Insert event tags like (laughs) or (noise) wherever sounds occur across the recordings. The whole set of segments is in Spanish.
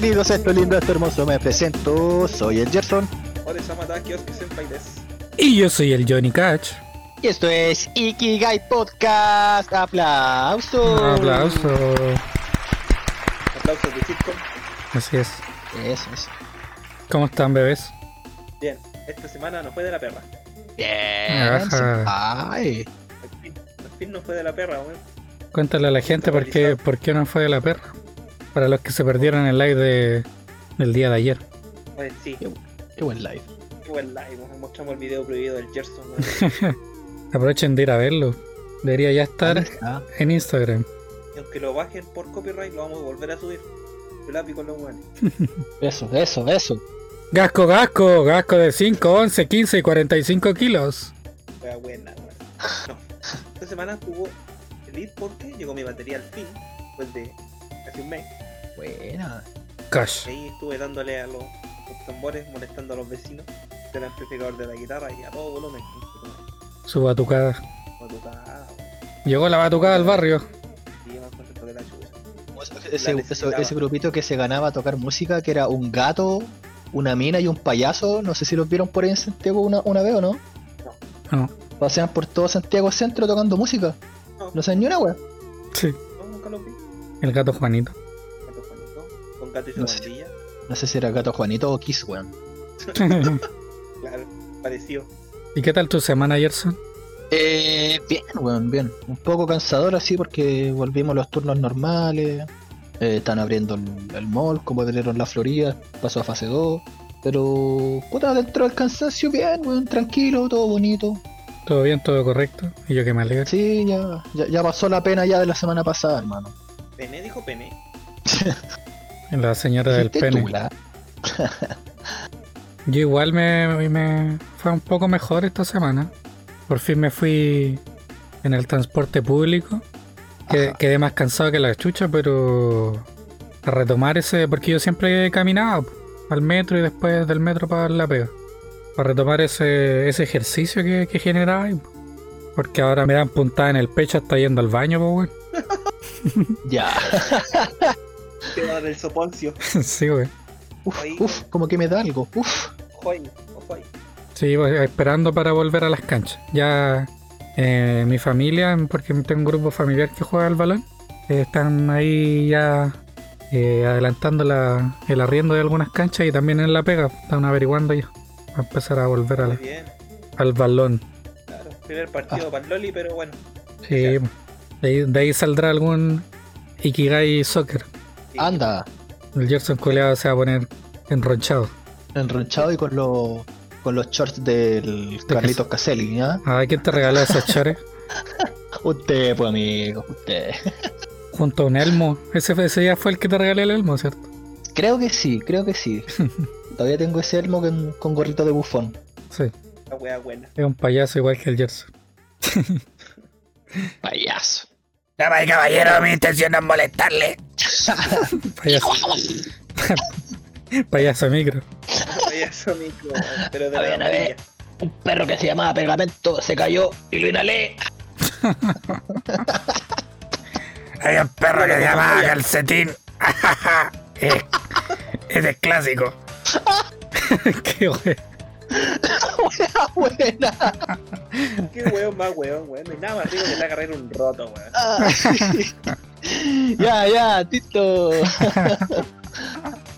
Bienvenidos a esto lindo, a esto hermoso. Me presento, soy el Gerson. Y yo soy el Johnny Catch. Y esto es Ikigai Podcast. ¡Aplauso! Aplauso. Aplausos de sitcom. Así es. Eso, eso. ¿Cómo están, bebés? Bien, esta semana no fue de la perra. Bien. Ajá. Ay. Al fin, al fin no fue de la perra, weón. Cuéntale a la gente por qué, por qué no fue de la perra. Para los que se perdieron el live de, del día de ayer. Oye, sí, Qué buen live. qué buen live. Mostramos el video prohibido del Gerson, weón. (laughs) Aprovechen de ir a verlo. Debería ya estar Ah, en Instagram. Y aunque lo bajen por copyright, lo vamos a volver a subir. El lápiz con los. (laughs) Eso, eso, eso. Gasco, gasco, gasco de 5, 11, 15 y 45 kilos. Fue buena. No. Esta semana jugó Elite porque llegó mi batería al fin, después de casi un mes. Buena. Cash. Ahí estuve dándole a los, los tambores, molestando a los vecinos del amplificador de la guitarra y a todo volumen. Su batucada. Batucada, Llegó la batucada al barrio. y más contento que la chucha. Ese, eso- ese grupito que se ganaba a tocar música, que era un gato, una mina y un payaso. No sé si los vieron por ahí en Santiago una, una vez o no. No, Pasean por todo Santiago Centro tocando música. No, No sé ni una wea. sí. no, nunca lo vi. El gato Juanito. Gato Juanito, con gato y su No sé. bandilla. No sé si era gato Juanito o Kiss, weón. (laughs) Claro, pareció. ¿Y qué tal tu semana, Gerson? Eh, bien, weón, bien. Un poco cansador así porque volvimos los turnos normales. Eh, están abriendo el, el mall, como abrieron la Florida, pasó a fase 2. Pero, puta, dentro del cansancio, bien, weón, tranquilo, todo bonito. ¿Todo bien? ¿Todo correcto? Y yo que me alegro. Sí, ya, ya, ya pasó la pena ya de la semana pasada, hermano. Pene dijo pene. (laughs) La señora del pene. tú, (laughs) Yo igual me, me fue un poco mejor esta semana. Por fin me fui en el transporte público. Que- quedé más cansado que la chucha, pero a retomar ese, porque yo siempre caminaba al metro y después del metro para la pega. Para retomar ese, ese ejercicio que, que generaba. Porque ahora me dan puntada en el pecho hasta yendo al baño, pues, Ya. (laughs) Te va a dar el soponcio. (laughs) sí, güey. Uf, uf, como que me da algo. Uf. Ojo ahí, ojo ahí. Sí, esperando para volver a las canchas. Ya eh, mi familia, porque tengo un grupo familiar que juega al balón, eh, están ahí ya eh, adelantando la- el arriendo de algunas canchas y también en la pega. Están averiguando ya. Va a empezar a volver a la- al balón. Claro, primer partido para el Loli, pero bueno. Sí, de ahí, de ahí saldrá algún Ikigai Soccer. Anda, El Gerson Coleado se va a poner enronchado. enronchado y con los con los shorts del Carlitos Caselli, ¿ya? A ver quién te regaló esos (laughs) chores. Usted, pues amigo, usted. Junto a un elmo. Ese, ese día fue el que te regalé el elmo, ¿cierto? Creo que sí, creo que sí. (laughs) Todavía tengo ese elmo con, con gorrito de bufón. Sí. La wea buena. Es un payaso igual que el Gerson. (laughs) Payaso. Y caballeros, mi intención no es molestarle. Payaso. payaso micro. Payaso micro, pero de A la ver, a ver. amarilla. Un perro que se llamaba Pegamento se cayó y lo inhalé. (laughs) Hay un perro que se llama Calcetín. (laughs) es, ese es clásico. (laughs) Qué wey. buena. Qué weón más weón, weón. No hay nada más rico que la carrera un roto, weón. (laughs) ya, ya, Tito.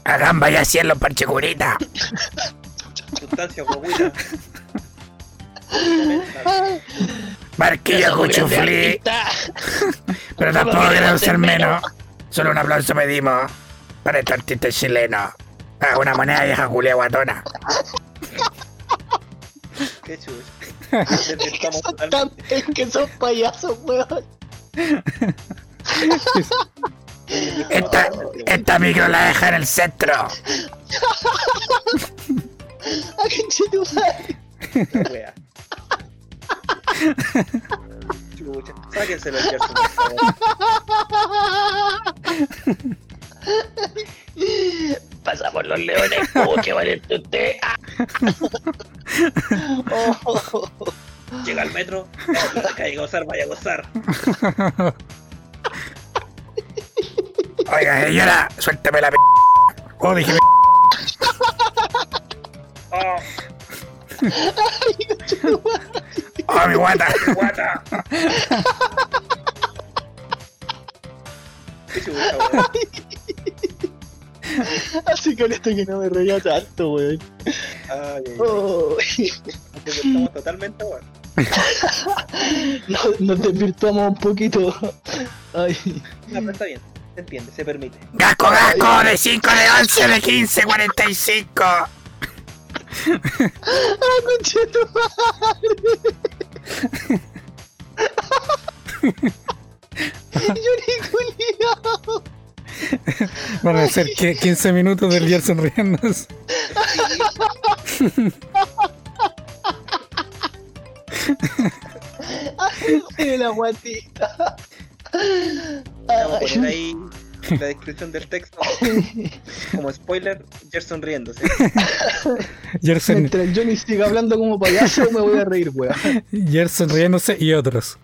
Hagan vaya cielo parchecurita. Sustancia guaguita. Barquillo cuchuflí. Pero tampoco queremos ser menos. Solo un aplauso pedimos para este artista chileno. Ah, una moneda vieja culia guatona. Qué chulo. Es que son payasos, weón. Esta, esta micro la deja en el centro. (laughs) Chucha. Sáquenselo el Gerson, por favor. (laughs) Pasamos los leones. (laughs) Oh, qué valiente usted. Oh, (laughs) Llega al metro. No, que hay que gozar, vaya a gozar. (laughs) Oiga, señora, suélteme la p. Oh, dije. ¡Oh! Oh, mi guata. ¡Guata! Así que esto que no me reía tanto, weón. Ay, ay, ay. Oh. Nos estamos totalmente, weón. (laughs) Nos, nos desvirtuamos un poquito. Ay. No, pero está bien. Se entiende, se permite. Gasco, gasco, de 5, de 11, de 15, 45. ¡Ah, conchetumadre! (laughs) Van a ser que 15 minutos del Gerson riéndose. Ay, la guatita. Vamos a poner ahí la descripción del texto. Como spoiler, Gerson riéndose. Gerson, Mientras Johnny siga hablando como payaso, me voy a reír, weón. Gerson riéndose y otros.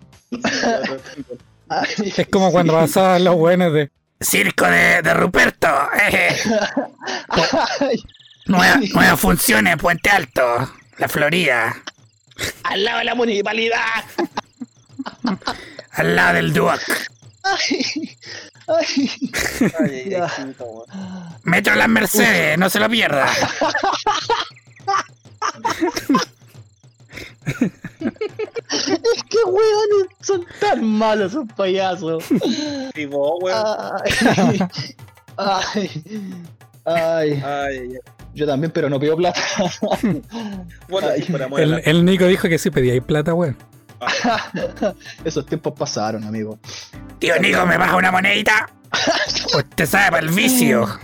Es como cuando pasaban los buenos de. Circo de, de Ruperto. eh. (laughs) Nueva, nuevas funciones, Puente Alto. La Florida. Al lado de la municipalidad. Al lado del Duoc. Ay. Ay. Ay, ay. Metro Las Mercedes, no se lo pierda. (laughs) Es que weones son tan malos esos payasos. Y vos, weón. Ay. Ay. Ay. Yo también, pero no pido plata. Bueno, sí, El, Nico dijo que sí pedía ahí plata, weón. (laughs) Esos tiempos pasaron, amigo. Tío Nico, ¿me baja una monedita? Usted sabe, para el vicio. (laughs)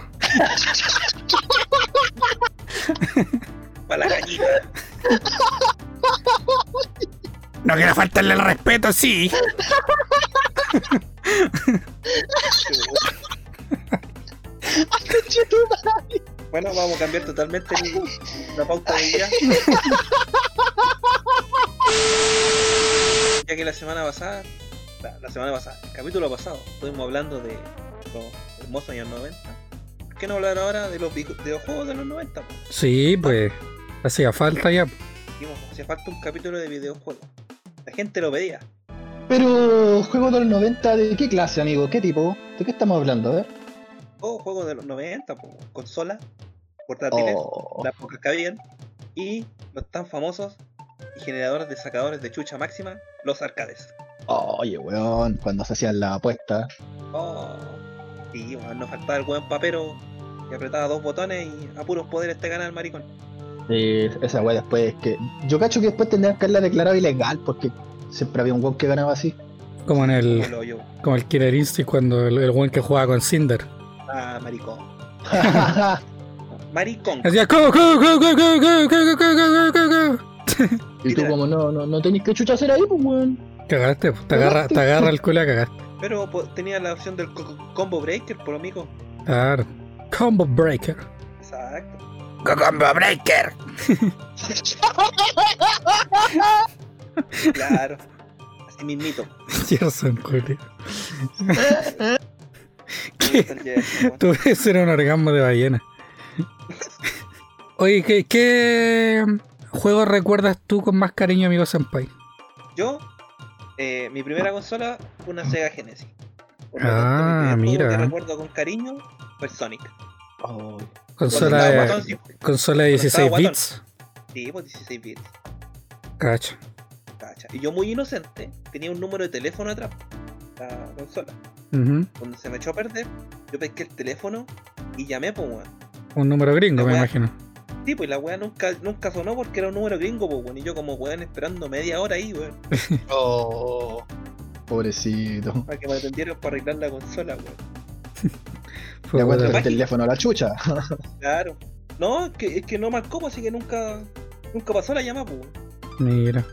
para la gallina. No quiero faltarle el respeto, sí. Bueno, vamos a cambiar totalmente la pauta de día. ya que la semana pasada, la, la semana pasada, el capítulo pasado, estuvimos hablando de los hermosos años 90. ¿Por qué no hablar ahora de los video- videojuegos de los 90? po? Sí, pues. Hacía falta ya. Falta un capítulo de videojuegos. La gente lo pedía. Pero, juego de los 90, ¿de qué clase, amigo? ¿Qué tipo? ¿De qué estamos hablando? A ver. Oh, juegos de los 90, po, consolas, portátiles, Oh. las pocas que habían, y los tan famosos y generadores de sacadores de chucha máxima, los arcades. Oye, weón, cuando se hacían la apuesta. Oh, y bueno, nos faltaba el buen papero que apretaba dos botones y a puros poderes te gana el maricón. Sí, esa weá después que. Yo cacho que después tendrían que haberla declarado ilegal porque siempre había un weón que ganaba así. Como en el, como el Killer Instinct cuando el, el weón que jugaba con Cinder. Ah, maricón. Maricón. Hacía go, go, go, go, go, go, go, go, go, go, go, go. y tú como no, no, no tenéis que chucha hacer ahí, pues weón. Cagaste, pues, te agarra, te agarra el culo a cagaste. Pero tenía la opción del co- combo breaker, por amigo. Claro. Combo Breaker. Exacto. Combo Breaker. (laughs) Claro. Así mismito. Gerson, Julio. (laughs) Tuve ser un orgasmo de ballena. Oye, ¿qué, qué juego recuerdas tú con más cariño, amigo Senpai? Yo, eh, mi primera consola fue una Sega Genesis. Por Ah, tanto, mi primer juego mira. que recuerdo con cariño fue Sonic. Oh, Consola de, sí. consola de Cuando 16 estaba bits. Sí, pues 16 bits. Cacho. Cacha. Y yo muy inocente, tenía un número de teléfono atrás. La consola. Ujú. Cuando se me echó a perder, yo pesqué el teléfono y llamé, pues weón. Un número gringo, La me wea- imagino. Sí, pues la weá nunca, nunca sonó porque era un número gringo, pues weón. Y yo como weón esperando media hora ahí, weón. (laughs) oh, pobrecito. Para que me atendieran para arreglar la consola, weón. (laughs) Fue Ya cuenta bueno. el teléfono a la chucha. (laughs) Claro. No, es que, es que no marcó, pues, así que nunca, nunca pasó la llamada, pues. Mira.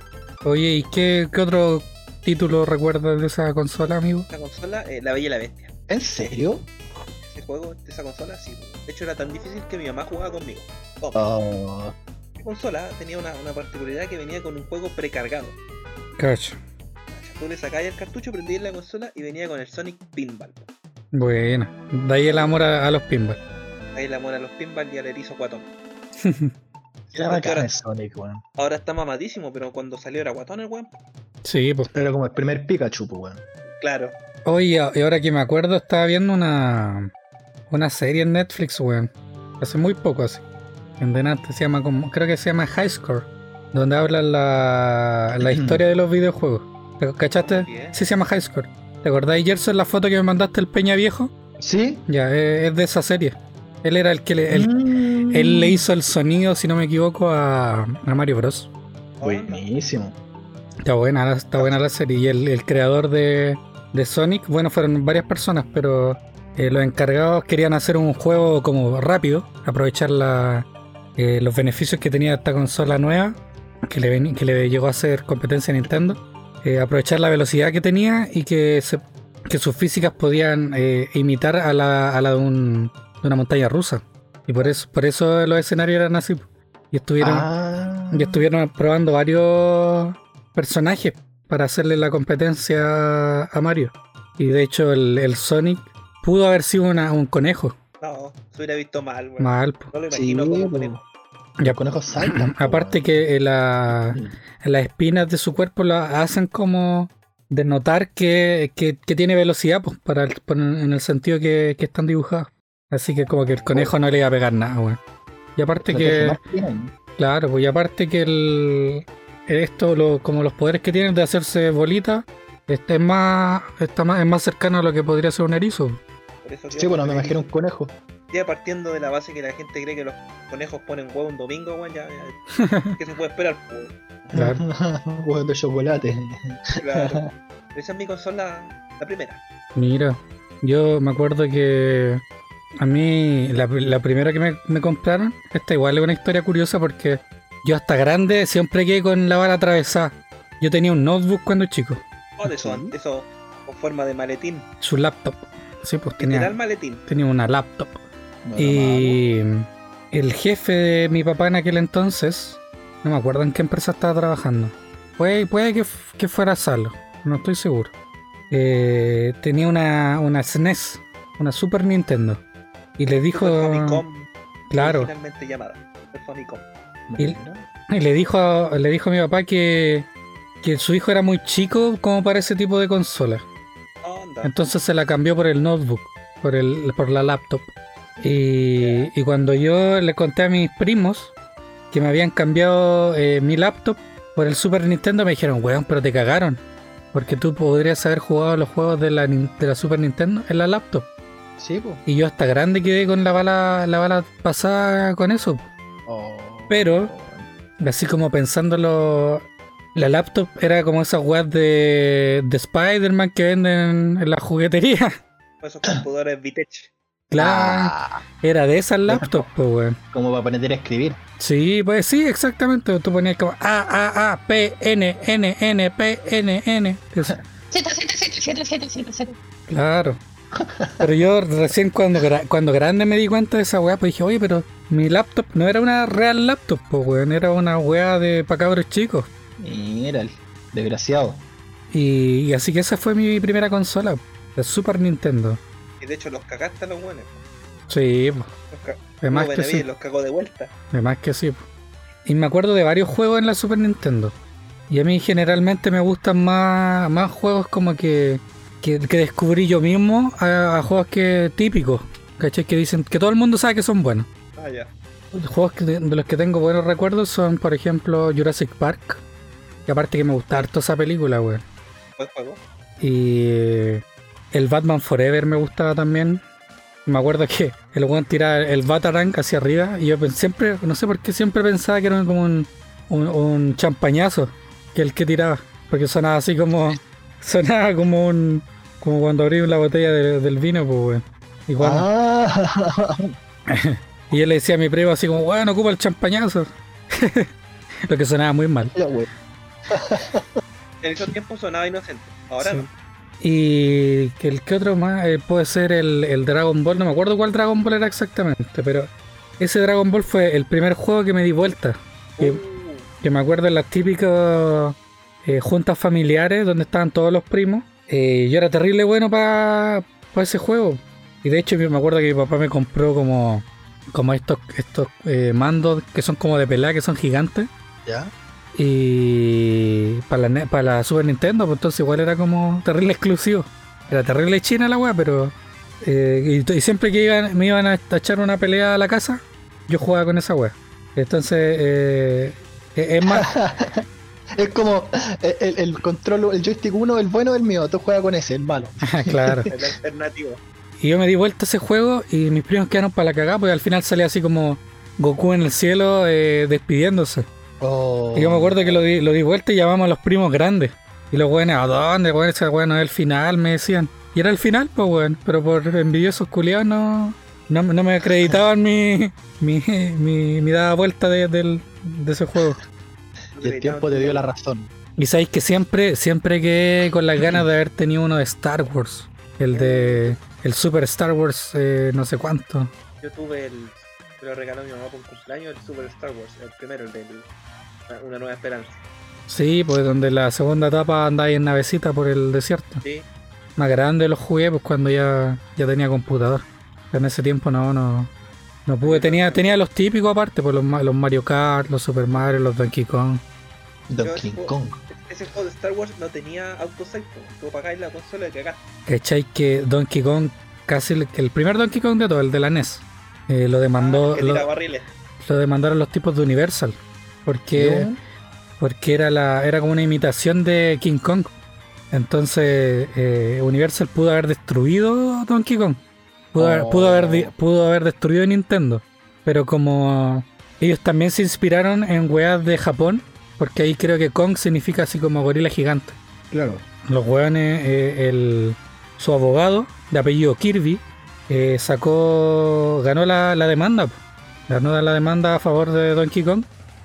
Oye, ¿y qué, qué otro título recuerdas de esa consola, amigo? La consola, eh, La Bella y la Bestia. ¿En serio? Ese juego de esa consola, sí. De hecho, era tan difícil que mi mamá jugaba conmigo. Oh, consola tenía una, una particularidad que venía con un juego precargado. Cacho. Tú le sacabas el cartucho, prendías la consola y venía con el Sonic Pinball. Bueno. De ahí el amor a, a los pinball. Ahí la mona a los pinball y al erizo guatón. (laughs) Era bacán ahora- el Sonic, weón. Ahora está mamadísimo, pero cuando salió era guatón el weón. Sí, pues. Era como el primer Pikachu, pues, weón. Claro. Oye, y ahora que me acuerdo, estaba viendo una, una serie en Netflix, weón. Hace muy poco así. En delante se llama como, creo que se llama High Score. Donde habla la, la historia de los videojuegos. ¿Te ¿Cachaste? Sí se llama High Score. ¿Te acordáis, Gerson, la foto que me mandaste el Peña Viejo? ¿Sí? Ya, es de esa serie. Él era el que le, el- Mm. él le hizo el sonido, si no me equivoco, a, a Mario Bros. Buenísimo. Está buena, la- está buena la serie. Y el, el creador de, de Sonic, bueno, fueron varias personas, pero eh, los encargados querían hacer un juego como rápido, aprovechar la, eh, los beneficios que tenía esta consola nueva, que le, que le llegó a hacer competencia a Nintendo. Eh, aprovechar la velocidad que tenía y que, se- que sus físicas podían eh, imitar a la, a la de, un- de una montaña rusa. Y por eso, por eso los escenarios eran así. Y estuvieron, Ah. y estuvieron probando varios personajes para hacerle la competencia a Mario. Y de hecho el, el Sonic pudo haber sido una- un conejo. No, se hubiera visto mal. Mal. po. No lo Sí, imagino como po. conejo. Ya, conejos saltan. (clears throat) Aparte que eh, la- las espinas de su cuerpo la hacen como denotar que, que, que tiene velocidad, pues, para el- en el sentido que, que están dibujados. Así que como que el conejo no le iba a pegar nada, weón. Y aparte que... Claro, pues y aparte que el esto, lo- como los poderes que tienen de hacerse bolita, este es más, está más, es más cercano a lo que podría ser un erizo. Sí, bueno, me imagino un conejo. Ya partiendo de la base que la gente cree que los conejos ponen huevo un domingo, weón, ya, ya. (laughs) ¿Qué se puede esperar? Claro. (laughs) Huevos de chocolate. claro. (laughs) Esa es mi consola, la primera. Mira, yo me acuerdo que a mí la, la primera que me, me compraron, esta igual es una historia curiosa porque yo hasta grande siempre quedé con la bala atravesada. Yo tenía un notebook cuando chico, Oh, de eso, de eso con forma de maletín. su laptop. Sí, pues tenía, maletín. tenía una laptop. No Y el jefe de mi papá en aquel entonces, no me acuerdo en qué empresa estaba trabajando. Puede, puede que, fuera Salo, no estoy seguro. Eh, tenía una, una SNES, una Super Nintendo. Y le dijo. Super Famicom, Claro, llamada. Super Famicom. y- y le dijo, le dijo a mi papá que, que su hijo era muy chico como para ese tipo de consola. Onda. Entonces se la cambió por el notebook, por, el, por la laptop. Y, y cuando yo le conté a mis primos que me habían cambiado eh, mi laptop por el Super Nintendo, me dijeron, weón, pero te cagaron. Porque tú podrías haber jugado los juegos de la, de la Super Nintendo en la laptop. Sí, pues. Y yo hasta grande quedé con la bala, la bala pasada con eso. Pero- Así como pensándolo, la laptop era como esas weas de, de Spider-Man que venden en la juguetería. Esos computadores Vitech. Claro, Ah, era de esas laptops, pues, weón. como para aprender a escribir. Sí, pues sí, exactamente. Tú ponías como A, A, A, P, N, N, N, P, N, N. Eso. Claro. Pero yo recién cuando, gra- cuando grande me di cuenta de esa weá, pues dije, oye, pero mi laptop no era una real laptop, pues, weón. Era una weá de pa' cabros chicos. Mira, el desgraciado. Y, y así que esa fue mi primera consola, la Super Nintendo. Y de hecho los cagaste a los buenos. Sí, pues, Los, ca de más no, que sí. los cagó de vuelta. De más que sí. Y me acuerdo de varios juegos en la Super Nintendo. Y a mí generalmente me gustan más, más juegos como que, que, que descubrí yo mismo a, a juegos que típicos. ¿Cachai? Que dicen que todo el mundo sabe que son buenos. Ah, ya. Juegos que- de los que tengo buenos recuerdos son, por ejemplo, Jurassic Park. Y aparte que me gusta harto esa película, weón. Buen juego. Y el Batman Forever me gustaba también. Me acuerdo que el weón tiraba el Batarang hacia arriba y yo siempre, no sé por qué siempre pensaba que era como un, un, un champañazo que el que tiraba. Porque sonaba así como. Sonaba como un. como cuando abrí la botella de- del vino, pues weón. Y, Ah, (laughs) y yo le decía a mi primo así como, weón, ocupa el champañazo. (laughs) Lo que sonaba muy mal. (laughs) En esos tiempos sonaba inocente. Ahora Sí. no. Y que el que otro más Eh, puede ser el, el Dragon Ball, no me acuerdo cuál Dragon Ball era exactamente, pero ese Dragon Ball fue el primer juego que me di vuelta. Que, que me acuerdo en las típicas eh, juntas familiares donde estaban todos los primos. Eh, yo era terrible bueno para ese juego. Y de hecho me acuerdo que mi papá me compró como como estos, estos eh, mandos que son como de pelea, que son gigantes. ¿Ya? Y para la, para la Super Nintendo, pues entonces igual era como terrible exclusivo. Era terrible china la weá, pero. eh, y, siempre que iban- me iban a echar una pelea a la casa, yo jugaba con esa weá. Entonces, eh, es más. (laughs) Es como el, el- el control, el joystick 1, el bueno el mío, tú juegas con ese, el malo. (laughs) claro. (laughs) El alternativo. Y yo me di vuelta a ese juego y mis primos quedaron para la cagada, porque al final salía así como Goku en el cielo eh, despidiéndose. Oh. Y yo me acuerdo que lo di, lo di vuelta y llamamos a los primos grandes. Y los weones, ¿a dónde, weón? Ese weón no es el final, me decían. Y era el final, pues weón. Pero por envidiosos culiados no, no, no me acreditaban mi, mi, mi, mi dada vuelta de, del- de ese juego. Y el tiempo te dio la razón. Y sabéis que siempre, siempre quedé con las ganas de haber tenido uno de Star Wars. El de. El Super Star Wars, eh, no sé cuánto. Yo tuve el. Me lo regaló mi mamá por un cumpleaños, el Super Star Wars, el primero, el de Una Nueva Esperanza. Sí, pues donde la segunda etapa andáis en navecita por el desierto. Sí, Más grande los jugué pues cuando ya, ya tenía computador. En ese tiempo no, no, no pude. Tenía, tenía los típicos aparte, pues los, los Mario Kart, los Super Mario, los Donkey Kong. Donkey Kong. ese juego de Star Wars no tenía autosave, tú pagáis la consola de cagar. ¿Cachai? Que Donkey Kong, casi el, primer Donkey Kong de todo, el de la NES, eh, lo demandó, lo, barriles. lo demandaron los tipos de Universal. Porque, ¿No? porque era la, era como una imitación de King Kong. Entonces, eh, Universal pudo haber destruido Donkey Kong. Pudo, haber, Oh. pudo, haber, di- pudo haber destruido Nintendo. Pero como ellos también se inspiraron en weas de Japón, porque ahí creo que Kong significa así como gorila gigante. Claro. Los weones, eh, el, su abogado, de apellido Kirby, eh, sacó, ganó la, la demanda. Ganó la demanda a favor de Donkey Kong.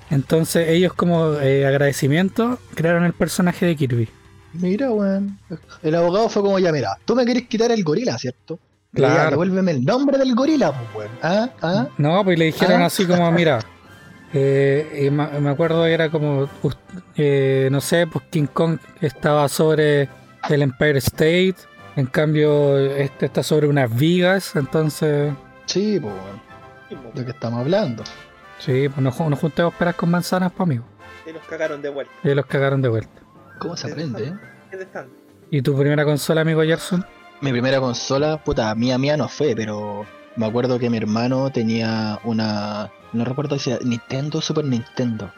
Entonces ellos como eh, agradecimiento crearon el personaje de Kirby. Mira, weón. El abogado fue como, ya, mira, tú me querés quitar el gorila, ¿cierto? Claro. Ya, devuélveme el nombre del gorila, pues, weón. Ah, ah. No, pues le dijeron Ah. así como, mira, (laughs) eh, me acuerdo era como, eh, no sé, pues King Kong estaba sobre el Empire State, en cambio este está sobre unas vigas, entonces, Sí, pues. De qué estamos hablando. Sí, pues no, no juntemos peras con manzanas, pues amigo. Y los cagaron de vuelta. Y los cagaron de vuelta. ¿Cómo se aprende, eh? ¿Qué están? ¿Y tu primera consola, amigo Gerson? Mi primera consola, puta, mía mía no fue, pero me acuerdo que mi hermano tenía una, no recuerdo si era Nintendo o Super Nintendo.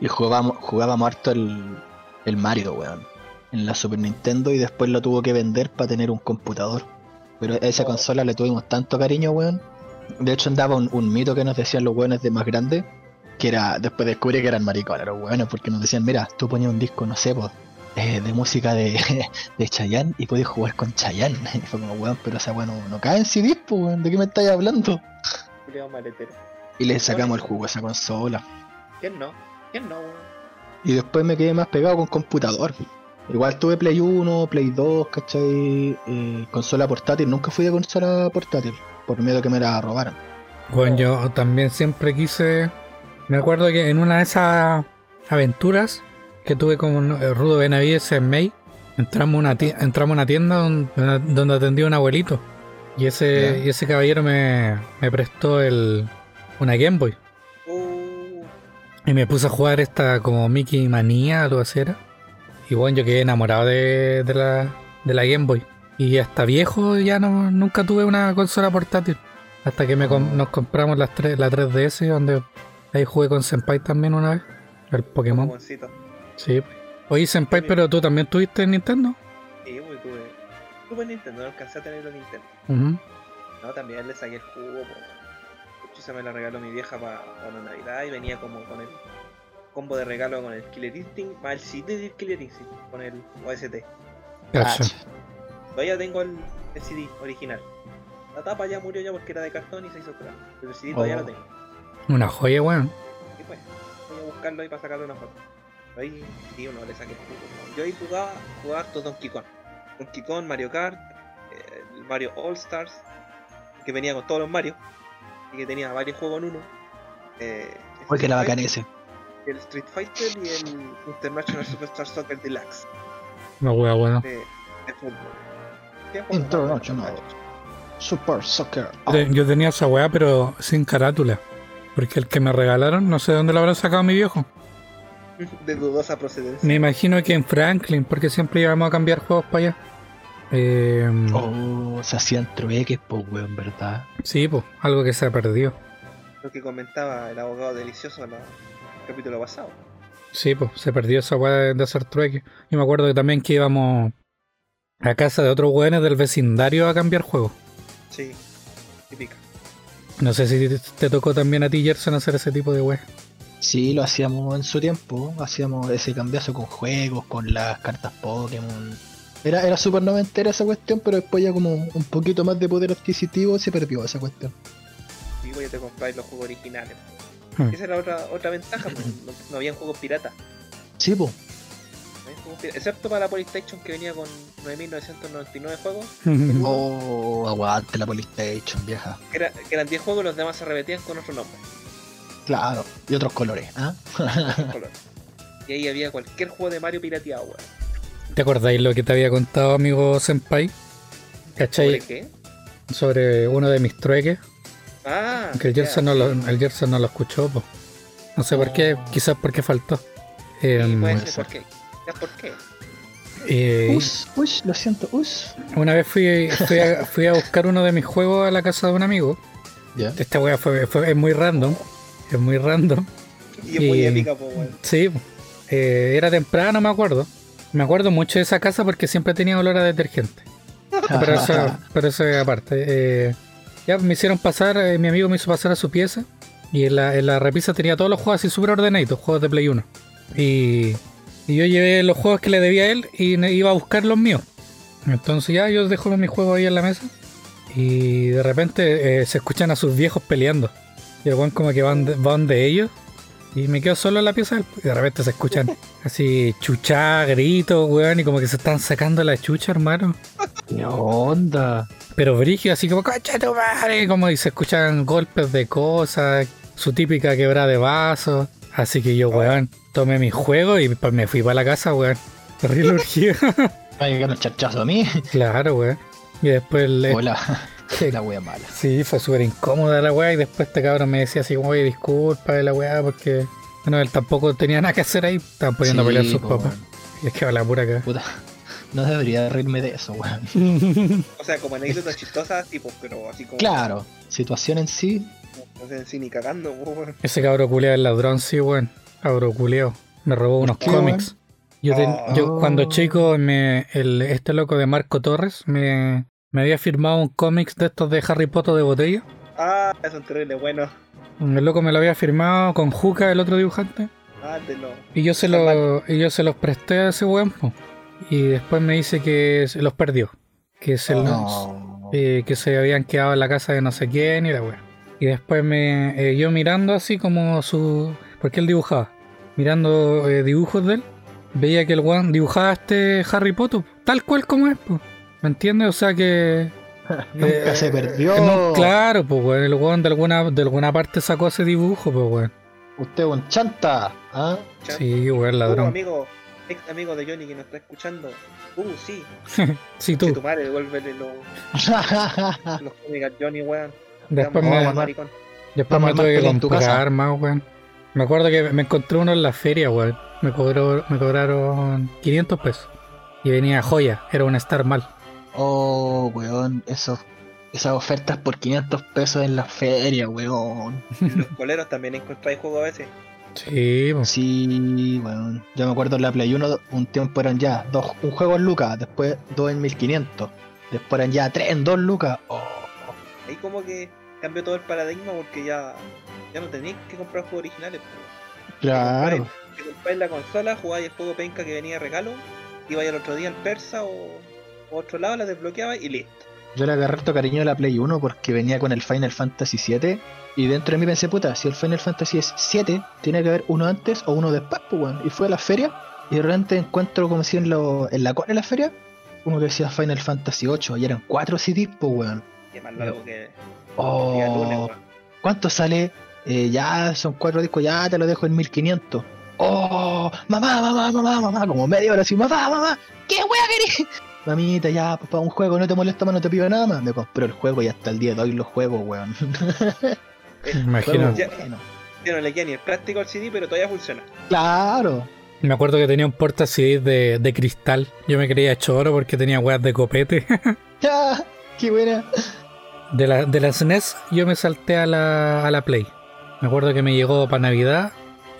Y jugábamos, jugábamos harto el, el Mario, weón. En la Super Nintendo y después lo tuvo que vender para tener un computador. Pero a esa Oh. consola le tuvimos tanto cariño, weón. De hecho andaba un, un mito que nos decían los weones de más grandes, que era, después descubrí que eran maricones los weones, porque nos decían, mira, tú ponías un disco, no sé, pues, eh, de música de, (laughs) de Chayanne y podías jugar con Chayanne. (laughs) Y fue como, weón, pero esa weón no, no cae en CD, pues, weón, ¿de qué me estáis hablando? Y le sacamos el jugo a esa consola. ¿Quién no? ¿Quién no? weón? Y después me quedé más pegado con computador. Igual tuve Play 1, Play 2, ¿cachai? Eh, consola portátil, nunca fui de consola portátil, por miedo que me la robaran. Bueno, yo también siempre quise. Me acuerdo que en una de esas aventuras que tuve con eh, Rudo Benavides en May, entramos a una, ti- entramos una tienda donde, donde atendía un abuelito. Y ese, y ese caballero me, me prestó el, una Game Boy. Uh, Y me puse a jugar esta como Mickey Manía, algo así era. Y bueno, yo quedé enamorado de, de la, de la Game Boy. Y hasta viejo ya no, nunca tuve una consola portátil. Hasta que me com- nos compramos las tres, la 3DS, donde ahí jugué con Senpai también una vez. El Pokémon. Pokémoncito. Sí. Oye, Senpai, pero tú también tuviste Nintendo. Sí, muy tuve. Tuve Nintendo, no alcancé a tener el Nintendo. No, también le saqué el jugo. hecho, se me la regaló mi vieja para la Navidad y venía como con el combo de regalo con el Killer Instinct, más el CD del Killer Instinct, con el OST. Cacho. Todavía tengo el, el CD original. La tapa ya murió ya porque era de cartón y se hizo crack. Pero el CD todavía Oh. lo tengo. Una joya, weón. Y pues, voy a buscarlo ahí para sacarle una foto. Ahí, sí, uno le saqué el jugo. Yo ahí jugaba, jugaba harto Donkey Kong. Donkey Kong, Mario Kart, eh, Mario All Stars, que venía con todos los Mario, y que tenía varios juegos en uno. Eh, que la Fighter, ese. El Street Fighter y el International Superstar Soccer Deluxe Una wea buena. de, de fútbol. ¿Qué juego? International. Super Soccer. Oh, Yo- tenía esa weá, pero sin carátula. Porque el que me regalaron, no sé dónde lo habrá sacado mi viejo. (laughs) De dudosa procedencia. Me imagino que en Franklin, porque siempre íbamos a cambiar juegos para allá. Eh, oh, se hacían trueques, pues, weón, ¿verdad? Sí, pues, algo que se ha perdido. Lo que comentaba el abogado delicioso en el capítulo pasado. Sí, pues, se perdió esa weá de, hacer trueque. Y me acuerdo que también que íbamos a casa de otros weones del vecindario a cambiar juegos. Sí, típica. No sé si te, tocó también a ti, Gerson, hacer ese tipo de weá. Sí, lo hacíamos en su tiempo. Hacíamos ese cambiazo con juegos, con las cartas Pokémon. Era, era súper noventera esa cuestión, pero después ya como un poquito más de poder adquisitivo se perdió esa cuestión. Y voy a te comprar los juegos originales. Hmm. Esa era otra, otra ventaja, pues, no, no habían juegos piratas. Sí, pues. Excepto para la PlayStation que venía con 9.999 juegos, (laughs) Oh, aguante la Polystation, vieja. que, era- que eran 10 juegos y los demás se repetían con otro nombre. Claro, y otros colores, ¿ah? (laughs) color. Y ahí había cualquier juego de Mario pirateado, weón. ¿Te acordáis lo que te había contado, amigo Senpai? ¿Sobre ¿Cachai? qué? Sobre uno de mis trueques. Ah, Que el Gerson, no lo, sí. el Gerson no lo escuchó, po. No sé por qué, quizás porque faltó. Eh, Sí, puede puede ser, ser. ¿por qué? ¿Por qué? eh, Us, us, lo siento, us. una vez fui, fui, a, (laughs) fui a buscar uno de mis juegos a la casa de un amigo. Ya. Esta wea fue, fue- es muy random. Es muy random. Y es muy épica, pues, weón. Sí. Eh, era temprano, me acuerdo. Me acuerdo mucho de esa casa porque siempre tenía olor a detergente. Pero eso, (laughs) pero eso es aparte. Eh, ya me hicieron pasar, eh, mi amigo me hizo pasar a su pieza. Y en la, en la repisa tenía todos los juegos así súper ordenaditos, juegos de Play 1. Y, y yo llevé los juegos que le debía a él y iba a buscar los míos. Entonces ya yo dejo mis juegos ahí en la mesa. Y de repente eh, se escuchan a sus viejos peleando. Y el weón como que van de, van de ellos. Y me quedo solo en la pieza. Y de repente se escuchan (laughs) así chuchá, gritos, weón. Y como que se están sacando la chucha, hermano. ¿Qué onda? Pero brígido, así como, concha tu madre, como y se escuchan golpes de cosas, su típica quebrada de vasos. Así que yo, weón, tomé mi juego y me fui para la casa, weón. (laughs) Terrible urgido. Va (laughs) a llegar un chachazo a mí. claro, weón. Y después le... Hola. (laughs) la wea mala. Sí, fue súper incómoda la weá y después este cabrón me decía así como, oye, disculpa de la weá porque... Bueno, él tampoco tenía nada que hacer ahí, estaban poniendo a pelear sus po, papás. Y es que va la pura acá. Puta. No debería reírme de eso, weón. O sea, como anécdotas chistosas, tipo, pero así como. Claro, situación en sí. No sé, sí, ni cagando, (laughs) weón. Ese cabro culeado es ladrón, sí, weón. Cabro culeado. Me robó unos qué, cómics. Yo, ten- Oh. yo cuando chico, me, el, este loco de Marco Torres me, me había firmado un cómics de estos de Harry Potter de botella. Ah, es un terrible bueno. El loco me lo había firmado con Juca, el otro dibujante. Ah, de. Y yo se, lo, y yo se los presté a ese weón. po. Y después me dice que se los perdió. Que se, los- No. eh, que se habían quedado en la casa de no sé quién y la weá. Y después me eh, yo mirando así como su. Porque él dibujaba. Mirando eh, dibujos de él. Veía que el weón dibujaba este Harry Potter. Tal cual como es, pues. ¿Me entiendes? O sea que. (laughs) Nunca eh, se perdió. eh, no, claro, pues weón. El weón de alguna, de alguna parte sacó ese dibujo, pues weón. Usted es un chanta. ¿ah? Chan. Sí, weón, Uh, ladrón. amigo, ex amigo de Johnny que nos está escuchando. Uh, sí. (laughs) Sí, Si tú. tu madre, devuélvele los, (laughs) los cómics a Johnny, weón. Después me, maricón. Después me tuve que comprar casa. más, weón. Me acuerdo que me encontré uno en la feria, weón. Me, cobró, me cobraron 500 pesos. Y venía joya, era un Star mal. oh, weón. Esos, esas ofertas por 500 pesos en la feria, weón. (laughs) Los coleros también encontráis juegos a veces. Sí, pues. Sí, weón. Yo me acuerdo en la Play 1, un tiempo eran ya dos, un juego en lucas, después dos en 1500. Después eran ya tres en 2 lucas. Oh, Ahí como que cambió todo el paradigma porque ya, ya no tenéis que comprar juegos originales. pues. claro. Si compráis la consola, jugáis el juego penca que venía de regalo, ibais al otro día al persa o, o otro lado, la desbloqueabais y listo. Yo le agarré harto cariño a la Play 1 porque venía con el Final Fantasy 7 y dentro de mí pensé, puta, si el Final Fantasy es 7, tiene que haber uno antes o uno después, pues, weón. Y fue a la feria y de repente encuentro como si en, lo, en la cola de la feria, uno que decía Final Fantasy 8 y eran 4 CDs, pues, weón. Y es más largo que el día lunes, Oh, weón. ¿cuánto sale? Eh, ya son 4 discos, ya te lo dejo en 1500. Oh, mamá, mamá, mamá, mamá, como media hora así, mamá, mamá, ¿qué wea querés? (laughs) mamita, ya, pues para un juego no te molesta más, no te pido nada más. Me compró el juego y hasta el día de hoy lo juego, weón. Me (laughs) imagino. Ya- Bueno, Yo no le queda ni el plástico al CD, pero todavía funciona. Claro. Me acuerdo que tenía un porta CD de, de cristal. Yo me creía choro porque tenía weas de copete. (laughs) Ya, qué buena. De la, de la SNES yo me salté a la, a la Play. Me acuerdo que me llegó para Navidad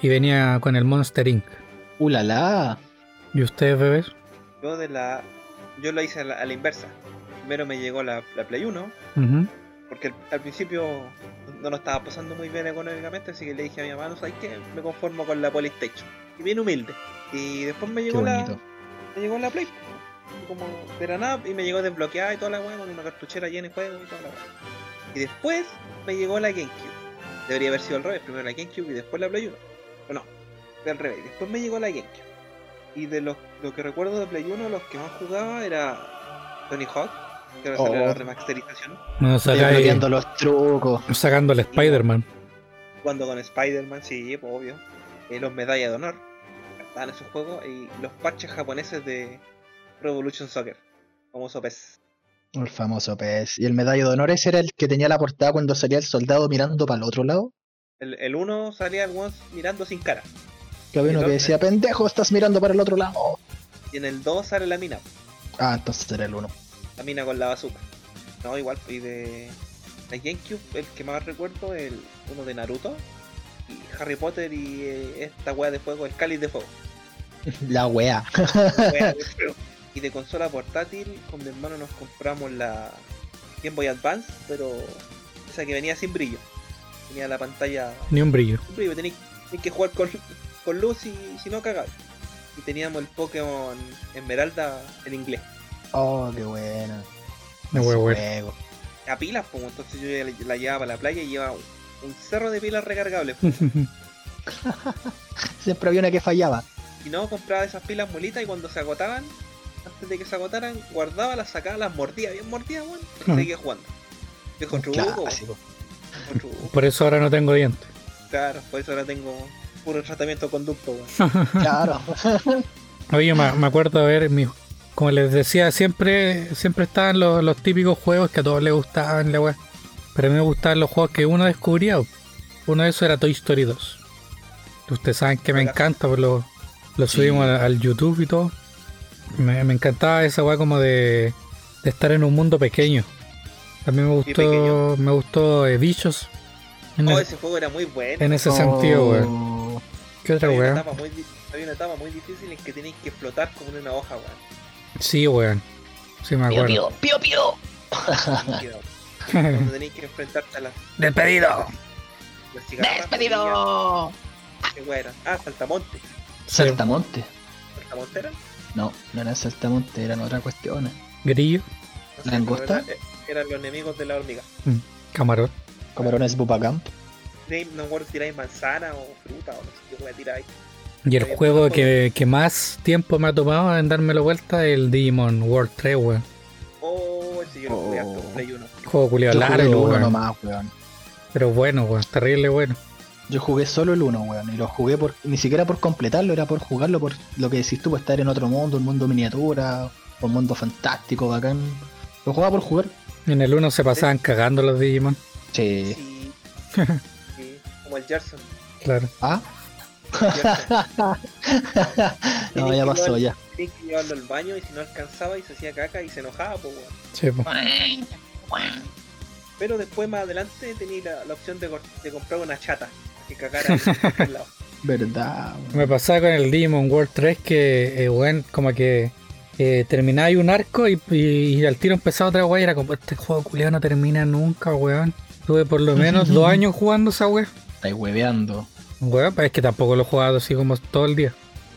y venía con el Monster Inc. Uh, la, la. ¿Y ustedes, bebés? Yo de la. Yo lo hice a la, a la inversa. Primero me llegó la, la Play 1, Ujú. porque al, al principio no lo estaba pasando muy bien económicamente, así que le dije a mi mamá, no sabes qué, me conformo con la PlayStation. Y bien humilde. Y después me llegó la. Me llegó la Play. Como de la nada, y me llegó desbloqueada y toda la weá, con una cartuchera llena de juegos y toda la weá. Y después me llegó la GameCube. Debería haber sido al revés, primero la GameCube y después la Play 1. Pero no, fue al revés. Después me llegó la GameCube. Y de los, lo que recuerdo de Play 1, los que más jugaba era Tony Hawk, que ahora salió Oh. la remasterización. No, bloqueando los trucos. sacando el Spider-Man. Jugando con Spider-Man, sí, pues obvio. Eh, los medallas de honor. Me encantaban esos juegos. Y los parches japoneses de Revolution Soccer. Famoso PES. El famoso pez. Y el medallo de honor ese era el que tenía la portada cuando salía el soldado mirando para el otro lado. El, el uno salía el one mirando sin cara. Que había ¿Y uno que decía, pendejo, estás mirando para el otro lado. Y en el 2 sale la mina. Ah, entonces era el uno. La mina con la bazooka. No, igual. Y de la GameCube, el que más recuerdo, el uno de Naruto. Y Harry Potter y eh, esta wea de fuego, el cáliz de fuego. (laughs) La wea. Wea de (laughs) fuego. Y de consola portátil, con mi hermano nos compramos la Game Boy Advance, pero esa que venía sin brillo. Tenía la pantalla Ni un brillo. sin brillo, que jugar con, con luz y si no cagaba. Y teníamos el Pokémon Esmeralda en inglés. Oh, qué buena. De Ese huevo. juego. A pilas, pues entonces yo ya la, la llevaba a la playa y llevaba un, un cerro de pilas recargables. pues. (laughs) Siempre había una que fallaba. Si no, compraba esas pilas mulitas y cuando se agotaban, antes de que se agotaran, guardaba, las sacaba, las mordía bien mordidas, weón, y seguía jugando. Weón, truco. Por eso ahora no tengo dientes. Claro, por eso ahora tengo puro tratamiento de conducto, weón. (laughs) Claro. Oye, me, me acuerdo de ver, mi- como les decía, siempre siempre estaban los, los típicos juegos que a todos les gustaban, la wea. Pero a mí me gustaban los juegos que uno descubría. Uno de esos era Toy Story 2. Ustedes saben que me encanta, pues lo, lo Sí. subimos al, al YouTube y todo. Me, me encantaba esa weá como de, de estar en un mundo pequeño. También me gustó, me gustó eh, Bichos. En, Oh, el- ese juego era muy bueno. en ese sentido, weón. Oh, ¿Qué otra weá? había una etapa muy difícil en que tenéis que flotar como en una hoja, weón. Sí, weón. Sí, me acuerdo. pío, pío. Líquido. Cuando (laughs) tenéis que enfrentarte a las, Despedido. las cigarras. ¡Despedido! ¿Qué weá era? Ah, Saltamonte. Saltamonte. ¿Saltamonte era? No, no eran saltamonte, eran otras cuestiones. Grillo, ¿Langosta? pero era- eran los enemigos de la hormiga. camarón. Camarones Bupacamp. Tiráis- No me acuerdo si tiráis manzana o fruta o no sé qué weá tiráis. Y el juego que, que más tiempo me ha tomado en dármelo vuelta es el Digimon World 3, weón. Oh, ese yo lo jugué Oh. hasta en Play 1. Juego culiado largo, weón. nomás, weón. Pero bueno, weón. Terrible, bueno. Yo jugué solo el 1, weón. Y lo jugué por. Ni siquiera por completarlo, era por jugarlo por lo que decís tú, por estar en otro mundo, un mundo miniatura, un mundo fantástico, bacán. Lo jugaba por jugar. En el 1 se pasaban cagando los Digimon. Sí. Sí. (laughs) sí. Como el Gerson. Claro. ¿Ah? (laughs) No, ya pasó, ya. Tenías que llevarlo al baño y si no alcanzaba y se hacía caca y se enojaba, pues weón. Sí, po. Pero después más adelante tenía la, la opción de comprar una chata que cagara en cualquier lado. (laughs) Verdad, weón. Me pasaba con el Digimon World 3 que, eh, weón, como que eh, terminaba ahí un arco y, y- y al tiro empezaba otra weá y era como, este juego culiado no termina nunca, weón. Tuve por lo menos dos años jugando esa weá. Estáis hueveando. Weón, es que tampoco lo he jugado así como todo el día.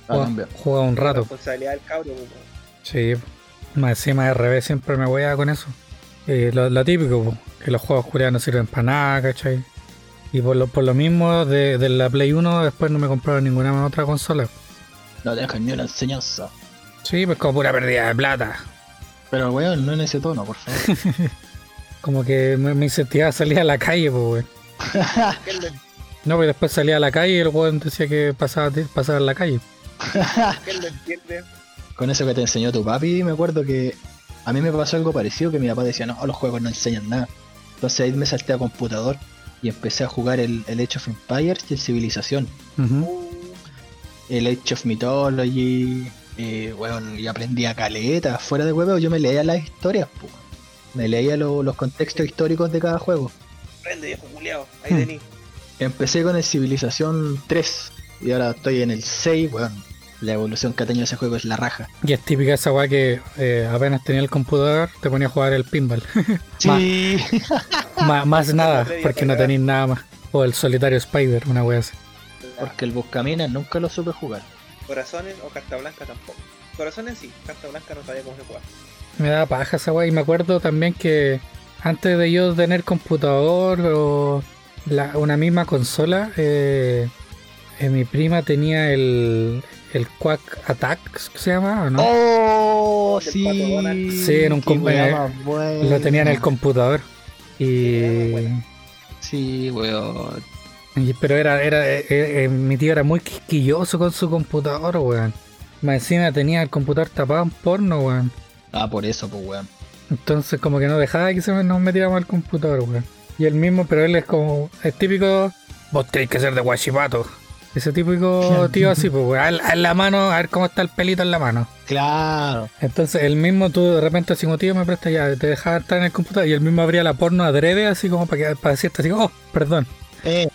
Ah, Jugaba, también. jugaba un La rato. responsabilidad del cabro, pues, weón. Sí, más encima de revés siempre me voy a con eso. Eh, lo, lo típico, po, que los juegos culiados no sirven para nada, ¿cachai? Y por lo, por lo mismo, de, de la Play 1 después no me compraron ninguna otra consola. No dejan ni una enseñanza. Sí, pues como pura pérdida de plata. Pero, weón, no en ese tono, por favor. (laughs) Como que me, me incentivaba a salir a la calle, pues, weón. ¿Quién (laughs) lo, No, pues después salía a la calle y el weón decía que pasaba, pasaba en la calle. quién lo entiende? con eso que te enseñó tu papi, me acuerdo que a mí me pasó algo parecido que mi papá decía, no, los juegos no enseñan nada. Entonces ahí me salté a computador y empecé a jugar el, el Age of Empires y el Civilización. El Age of Mythology, eh, weón, y aprendí a caleta. Fuera de huevo yo me leía las historias, po. Me leía lo- los contextos históricos de cada juego. Prende, viejo culiao. Ahí Hmm. tení. Empecé con el Civilización 3 y ahora estoy en el 6, weón. La evolución que ha tenido ese juego es la raja. Y es típica esa weá que eh, apenas tenía el computador, te ponía a jugar el pinball. (laughs) Sí. más, más nada, porque no tenéis nada más. O el solitario Spider, una wea así. Porque el Buscaminas nunca lo supe jugar. Corazones o carta blanca tampoco. Corazones sí, carta blanca no sabía cómo se juega. Me daba paja esa weá y me acuerdo también que antes de yo tener computador o la- una misma consola, eh, eh, mi prima tenía el, el Quack Attack, ¿se llama? ¿O no? ¡Oh! Sí. Sí, en un Qué com- weá eh. Lo tenía en el computador. Y. Sí, weón. y- pero era, era eh, eh, mi tío era muy quisquilloso con su computador, weón. Más encima tenía el computador tapado en porno, weón. Ah, por eso, pues, weón. Entonces como que no dejaba que se me- nos metiéramos al computador, weón. Y el mismo, pero él es como, es típico, Vos tenés que ser de Guachipato. Ese típico tío así, pues. Haz- haz la mano, a ver cómo está el pelito en la mano. Claro. Entonces el mismo tú de repente así como tío me presta ya, te dejaba estar en el computador y el mismo abría la porno adrede así como para, que, para decirte así, oh, perdón. Eh.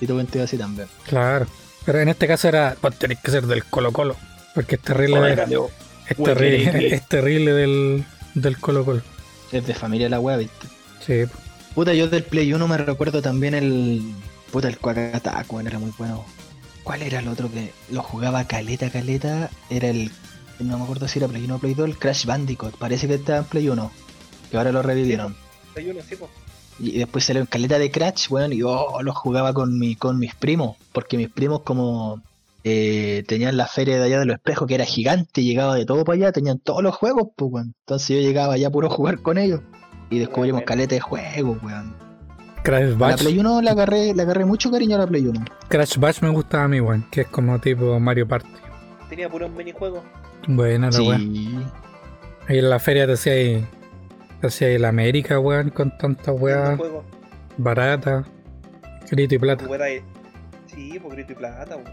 Y tu mente así también. Claro. Pero en este caso era, Vos tenés que ser del Colo Colo. porque es terrible, de- es terrible, es terrible del, del Colo Colo. Es de familia la weá, viste. Sí, Puta, yo del Play 1 me recuerdo también el. Puta, el weón, era muy bueno. ¿Cuál era el otro que lo jugaba caleta, caleta? Era el. No me acuerdo si era Play 1 o Play 2, el Crash Bandicoot. Parece que estaba en Play 1. Que ahora lo revivieron. Hay uno, sí, po. Y después salió en caleta de Crash, weón, y yo lo jugaba con mi, con mis primos. Porque mis primos como eh, tenían la feria de allá de los espejos que era gigante, llegaba de todo para allá, tenían todos los juegos, pues weón. Entonces yo llegaba allá puro a jugar con ellos. Y descubrimos Bueno. caleta de juegos, weón. Crash La Bash. Play 1 le agarré, le agarré mucho cariño a la Play 1. Crash Bash me gustaba a mí, weón, que es como tipo Mario Party. Tenía puros minijuegos. Buena la. Sí. Ahí en la feria te hacía ahí, te hacía ahí la América, weón, con tantas weas baratas. Grito y plata. Sí, por grito y plata, weón.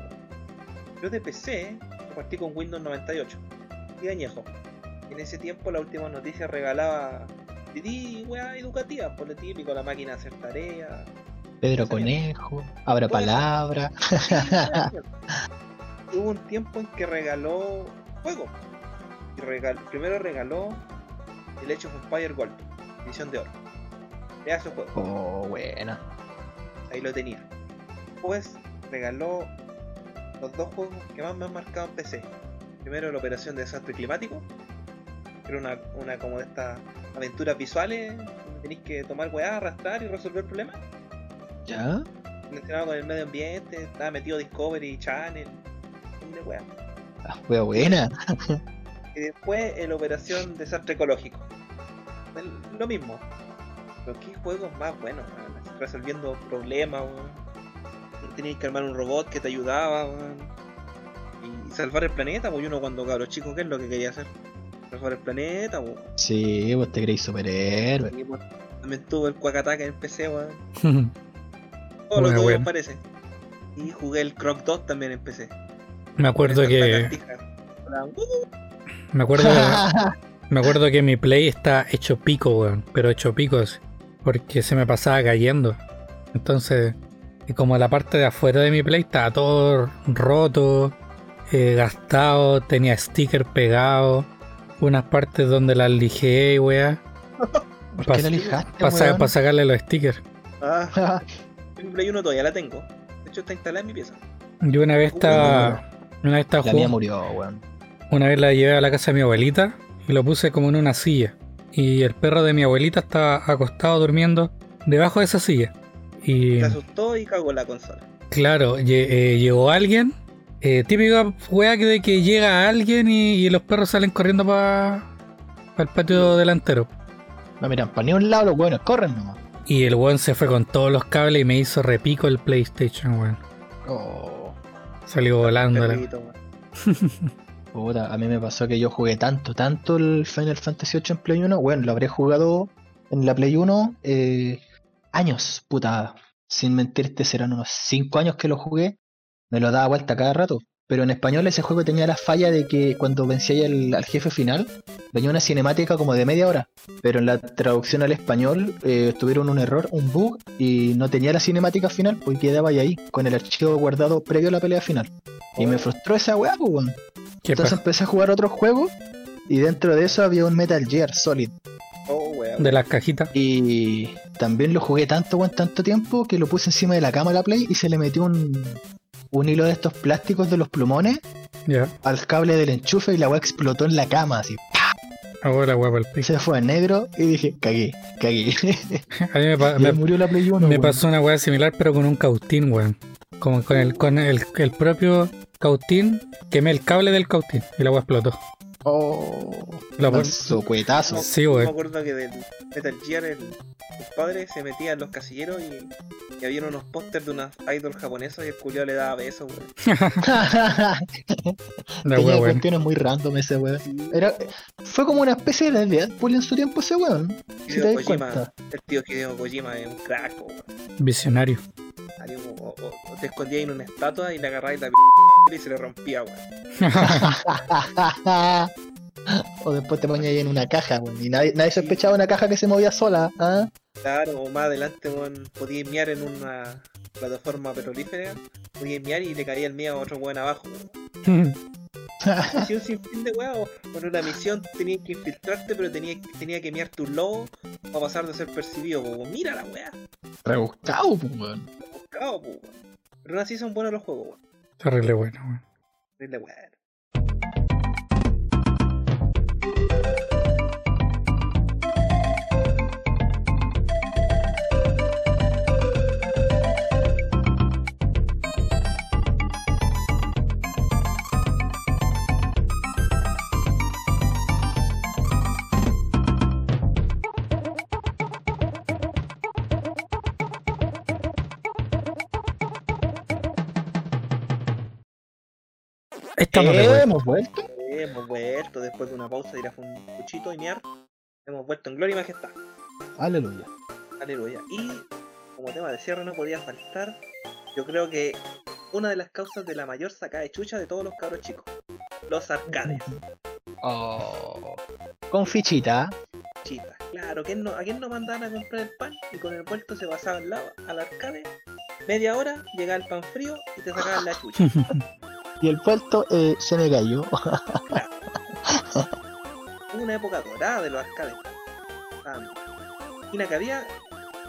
Yo de PC partí con Windows 98. Y añejo. En ese tiempo la última noticia regalaba CD, weá educativa, por lo típico, la máquina de hacer tareas. Pedro Conejo, Abra. Palabra. (laughs) Hubo un tiempo en que regaló juegos. Regal- primero regaló el Age of Empire Gold, edición de oro. Pedazo de juego, Oh, buena. ahí lo tenía. Después regaló los dos juegos que más me han marcado en PC. Primero la Operación de Desastre Climático, que era una, una como de estas aventuras visuales, tenéis que tomar weá, arrastrar y resolver problemas. ¿Ya? Relacionado con el medio ambiente, estaba metido Discovery Channel, un de weá. Ah, wea buena. (laughs) Y después el Operación Desastre Ecológico. El- Lo mismo. Pero qué juegos más buenos, resolviendo problemas, weón. Tenías que armar un robot que te ayudaba, weón. Y salvar el planeta, pues uno cuando cabro chico, ¿qué es lo que quería hacer? Salvar el planeta, weón. Sí, vos te creéis superhéroe. Pues, también tuvo el Cuacataca en PC, weón. (laughs) me Todo lo que bueno. parece. Y jugué el Croc 2 también en PC. acuerdo Con esta que. Me acuerdo, (laughs) me acuerdo que mi play está hecho pico, weón. Pero hecho picos. Porque se me pasaba cayendo. Entonces, y como la parte de afuera de mi play estaba todo roto, eh, gastado, tenía sticker pegado, unas partes donde las lijé, weá. (laughs) ¿Por qué la lijaste, Para sacarle los stickers. Ah, (laughs) Play 1 todavía la tengo. De hecho está instalada en mi pieza. Yo una vez estaba. Una vez estaba La mía jugando. murió, weón. Una vez la llevé a la casa de mi abuelita y lo puse como en una silla. Y el perro de mi abuelita estaba acostado durmiendo debajo de esa silla. Y Se asustó y cagó la consola. claro, lle- eh, llegó alguien. Eh, típica wea que de que llega alguien y, y los perros salen corriendo para el patio delantero. No miran para ni un lado, los weones corren nomás. Y el weón se fue con todos los cables y me hizo repico el PlayStation, weón. Oh. Salió volando. (laughs) Puta, a mí me pasó que yo jugué tanto, tanto el Final Fantasy VIII en Play 1. Bueno, lo habré jugado en la Play 1 eh, años, puta. Sin mentirte, serán unos 5 años que lo jugué. Me lo daba vuelta cada rato. Pero en español ese juego tenía la falla de que cuando vencía al, al jefe final, venía una cinemática como de media hora. Pero en la traducción al español eh, tuvieron un error, un bug, y no tenía la cinemática final, pues quedaba ahí, con el archivo guardado previo a la pelea final. Y me frustró esa weá, pues, weón. ¿Qué Entonces empecé a jugar otros juegos, y dentro de eso había un Metal Gear Solid. Oh, weón. De las cajitas. Y también lo jugué tanto, weón, tanto tiempo, que lo puse encima de la cama a la Play y se le metió un, un hilo de estos plásticos de los plumones al cable del enchufe y la weá explotó en la cama, así. Ahora guapa el Y piso. se fue a negro y dije, cagué, cagué. (laughs) A mí me, pa- murió la Play 1. me pasó una weá similar, pero con un cautín, weón. Como con el, con el, el propio cautín, quemé el cable del cautín y la weá explotó. Oh, La manso cuetazo. Sí, Yo me acuerdo que del Metal Gear el, el padre se metía en los casilleros y, y había unos pósters de unas idols japonesas y el culiao le daba besos, weón. (laughs) La Tenía cuestiones muy random ese weón. Era, fue como una especie de Deadpool en su tiempo ese weón. Si te das cuenta. el tío Hideo Kojima es un crack, weón. Visionario. O, o- o te escondías en una estatua y le agarráis la p (laughs) y se le rompía, weón. (laughs) o después te ponías ahí en una caja, weón. Y nadie, nadie sospechaba una caja que se movía sola. ¿ah? Claro, o más adelante, weón, podías miar en una plataforma petrolífera, podías miar y le caía el mío a otro weón abajo, (laughs) weón. Un sinfín de weón, con una misión tenías que infiltrarte, pero tenía, tenía que miar tu lobo para pasar de ser percibido, weón. Mira la weá, Rebuscado, pues, weón. buscado, po, weón. Pero aún así son buenos los juegos, weón. Terrible bueno, weón. Terrible weón. Estamos de vuelta. Hemos vuelto. Hemos vuelto después de una pausa de ir a fue un cuchito y miar. Hemos vuelto en gloria y majestad. Aleluya. Aleluya. Y como tema de cierre no podía faltar, yo creo que una de las causas de la mayor sacada de chucha de todos los cabros chicos. Los arcades. Oh. Con fichita. Chitas. Claro, ¿quién no, ¿a quién no mandaban a comprar el pan y con el vuelto se pasaba al al arcade? Media hora, llegaba el pan frío y te sacaban la chucha. (laughs) Y el puerto eh, se me cayó. Hubo una época dorada de los arcades. Ah, y que había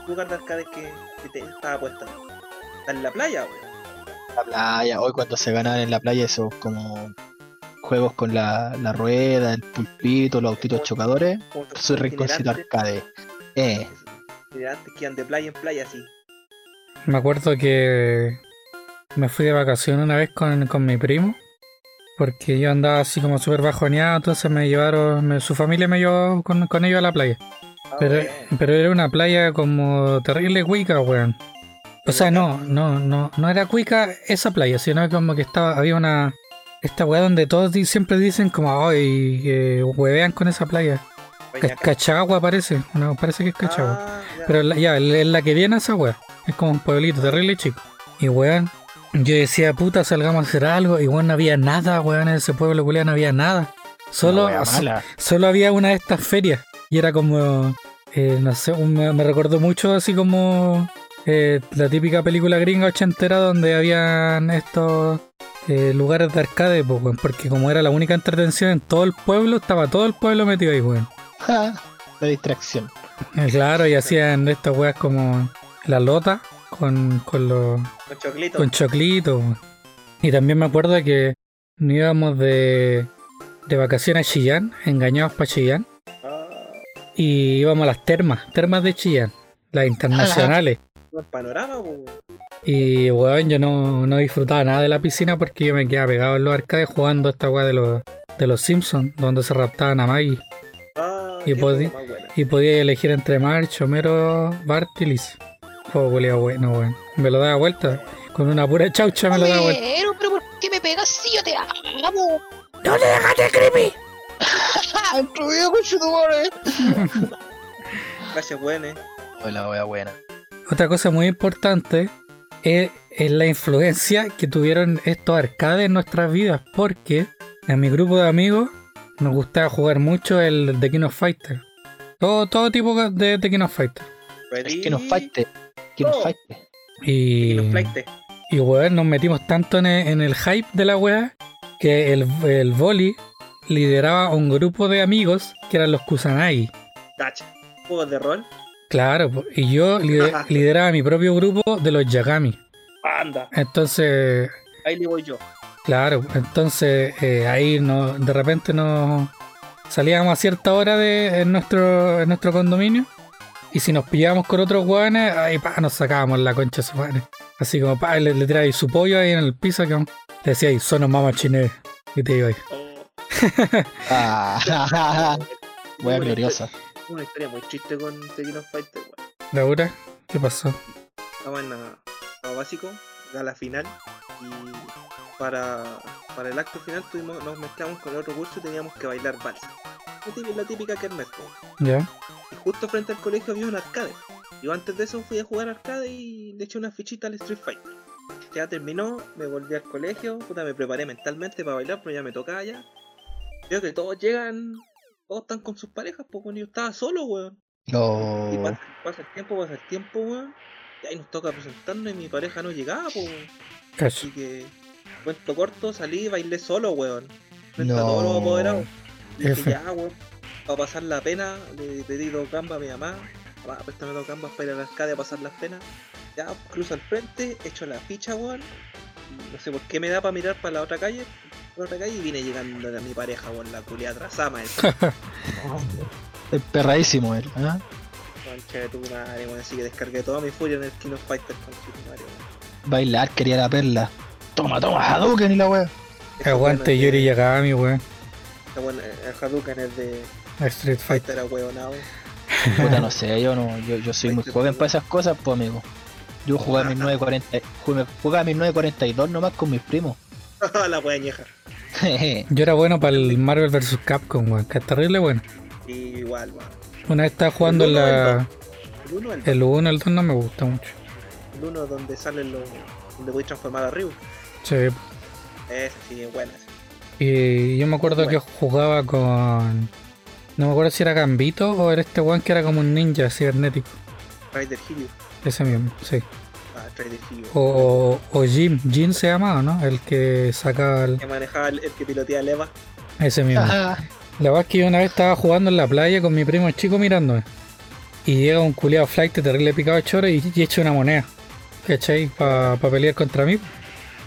lugar de arcades que, que te estaba puesto ahí. Está en la playa, weón. la playa. Hoy cuando se ganaban en la playa esos como juegos con la, la rueda, el pulpito, los autitos chocadores. Su rinconcito arcade. Eh. itinerantes que iban de playa en playa así. Me acuerdo que me fui de vacaciones una vez con, con mi primo. Porque yo andaba así como súper bajoneado, entonces me llevaron, me- su familia me llevó con, con ellos a la playa. Ah, Pero, pero era una playa como terrible cuica, weón. O sea, no, no, no, no era cuica esa playa, sino como que estaba, había una, esta weá donde todos di- siempre dicen como, ay, eh, huevean con esa playa. Peñaca. Cachagua parece, no, parece que es Cachagua. Ah, ya. Pero la- ya, es la que viene esa weá. Es como un pueblito terrible chico. Y weón, yo decía, puta, salgamos a hacer algo. Y weón, no había nada, weón, en ese pueblo culiao no había nada. Solo, solo había una de estas ferias. Y era como, eh, no sé, un- me, recordó mucho así como eh, la típica película gringa ochentera donde habían estos eh, lugares de arcade, pues, weón, porque como era la única entretención en todo el pueblo, estaba todo el pueblo metido ahí, weón. Ja, la distracción. Claro, y hacían estas weas como la lota con, con los Con choclito. con choclito. Y también me acuerdo que nos íbamos de, de vacaciones a Chillán, engañados para Chillán, Ah, y íbamos a las termas, termas de Chillán, las internacionales. buen panorama. Y weón, yo no, no disfrutaba nada de la piscina porque yo me quedaba pegado en los arcades jugando esta weá de los, de los Simpsons, donde se raptaban a Maggie. Ah, Y qué podí- época más buena. Y podía elegir entre March, Homero, Bart y Liz. Juego culiao bueno, weón. Me lo daba vuelta. Con una pura chaucha me lo daba vuelta. Pero, pero ¿por qué me pegas si yo te amo? No te dejaste creepy. (laughs) ¡Introducido con chutumores! (laughs) Gracias, weón, eh. Hola, wea buena. Otra cosa muy importante es, es la influencia que tuvieron estos arcades en nuestras vidas, porque en mi grupo de amigos nos gustaba jugar mucho el The King of Fighter. Todo, todo tipo de The King of Fighter. Ready. Es que nos falte. Que nos. Y, Y y weón, nos metimos tanto en el, en el hype de la wea que el, el Voli lideraba un grupo de amigos que eran los Kusanagi. Cacha. Juegos de rol. Claro, y yo lide- lideraba mi propio grupo de los Yagami. Anda. Entonces, Ahí le voy yo. Claro, entonces eh, ahí no, de repente nos salíamos a cierta hora de, en, nuestro, en nuestro condominio y si nos pillábamos con otros hueones, ahí pa, nos sacábamos la concha de su madre. Así como pa, le, le tiráis su pollo ahí en el piso que le decíais, son mamá chiné y te iba ahí. (laughs) Oh, Ah, (laughs) wea una gloriosa. historia- Una historia muy triste con of Fighters, weón. Laura, ¿qué pasó? Estaba en la- básico, gala final, y para, para el acto final tuvimos, nos mezclamos con el otro curso y teníamos que bailar vals. La típica, la típica kermés, po. ¿Ya? Y justo frente al colegio había un arcade. Yo antes de eso fui a jugar arcade y le eché una fichita al Street Fighter. Ya terminó, me volví al colegio, puta, me preparé mentalmente para bailar, pero ya me tocaba ya. Veo que todos llegan, todos están con sus parejas, bueno, yo estaba solo, weón. Y No. pasa, pasa el tiempo, pasa el tiempo, weón. Y ahí nos toca presentarnos y mi pareja no llegaba, pues. weón. Así que, cuento corto, salí y bailé solo, weón. Frente a No. todos los apoderados. Dije, F. ya, weón. Para pasar la pena, le pedí dos gambas a mi mamá. Mamá, préstame dos gambas para ir a la arcade a pasar las penas. Ya, cruzo al frente, echo la ficha, weón. y No sé por qué me da para mirar para la otra calle. Para la otra calle y vine llegando a mi pareja, weón, la culia atrasada, maestro. (laughs) Es perradísimo él. ¿ah? Concha de tu madre, weón. Así que descargué toda mi furia en el King of Fighters con tu madre, weón. Bailar, quería la perla. Toma, toma, Hadouken y la Aguante weón es Yuri de- Yagami, weón. Weón, El Hadouken es de Street Fighter. A weonado. (laughs) Puta, no sé, yo no, yo, yo soy muy joven para esas cosas, pues amigo. Yo jugaba mis (laughs) 940, jugué- jugaba mis 942 nomás con mis primos. (laughs) la wea añeja. Yo era bueno para el Marvel vs. Capcom, weón. Que es terrible bueno. Y igual, weón. Una vez estaba jugando uno el la. El 1 el El 1, el 2 no me gusta mucho. El uno donde salen los. donde voy a transformar a Ryu. Sí. Ese sí es bueno. Y yo me acuerdo que jugaba con. No me acuerdo si era Gambito o era este one que era como un ninja cibernético. Rider Hero. Ese mismo, sí. Ah, Rider Hero. O, o, o Jim, Jim se llamaba, ¿no? El que sacaba el- Que manejaba el, el que pilotea el Eva. ese mismo. La verdad es que yo una vez estaba jugando en la playa con mi primo chico mirándome. Y llega un culiado flight terrible picado de choro y, y echa una moneda. ¿Cachai? Para pelear contra mí.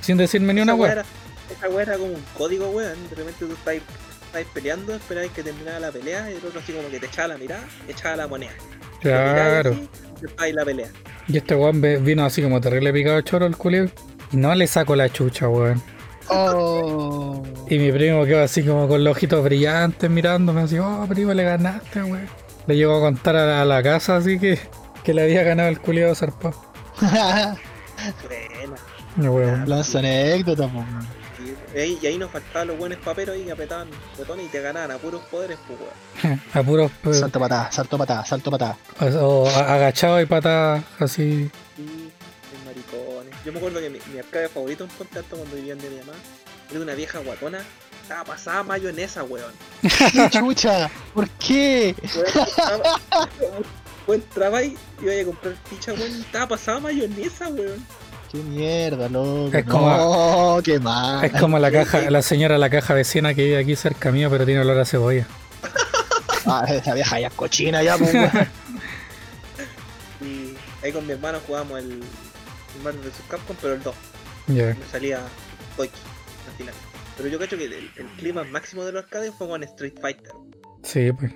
Sin decirme ni una era- Esa wea era como un código, weón. De repente tú estás, estás peleando, esperabas que terminara la pelea y el otro así como que te echaba la mirada, echaba la moneda. Te Claro. así, y ahí la pelea. Y este weón vino así como terrible picado de choro el culiado. Y no le saco la chucha, weón. Oh. Y mi primo quedó así como con los ojitos brillantes mirándome así, oh primo le ganaste, weón. Le llegó a contar a la, a la casa así que, que le había ganado el culiado zarpado. (laughs) Buena. No, weón. Ahí- y ahí nos faltaban los buenos paperos ahí que apretaban botones y te ganaban a puros poderes, pues weón. (laughs) A puros pues, Salto patada, salto patada, salto patada. o, o agachado y patas así. Sí, los maricones. Yo me acuerdo que mi, mi arcade favorito en Ponte Alto cuando vivían de mi mamá era una vieja guatona. Estaba pasada mayonesa, weón. ¡Qué (laughs) chucha! ¿Por qué? Weón, estaba- Weón, entraba ahí y iba a comprar ficha, weón. Estaba pasada mayonesa, weón. ¡Qué mierda, loco! Es como- No, qué mal. Es como la (laughs) caja, la señora de la caja vecina que vive aquí cerca mío, pero tiene olor a cebolla. Ah, (laughs) esa vieja ya es cochina ya, pues. (laughs) Y ahí con mi hermano jugábamos el, el Marvel vs Capcom, pero el 2. Ya. Me salía Toiki al final. Pero yo creo que el, el clima máximo de los arcades fue con Street Fighter. Sí, pues.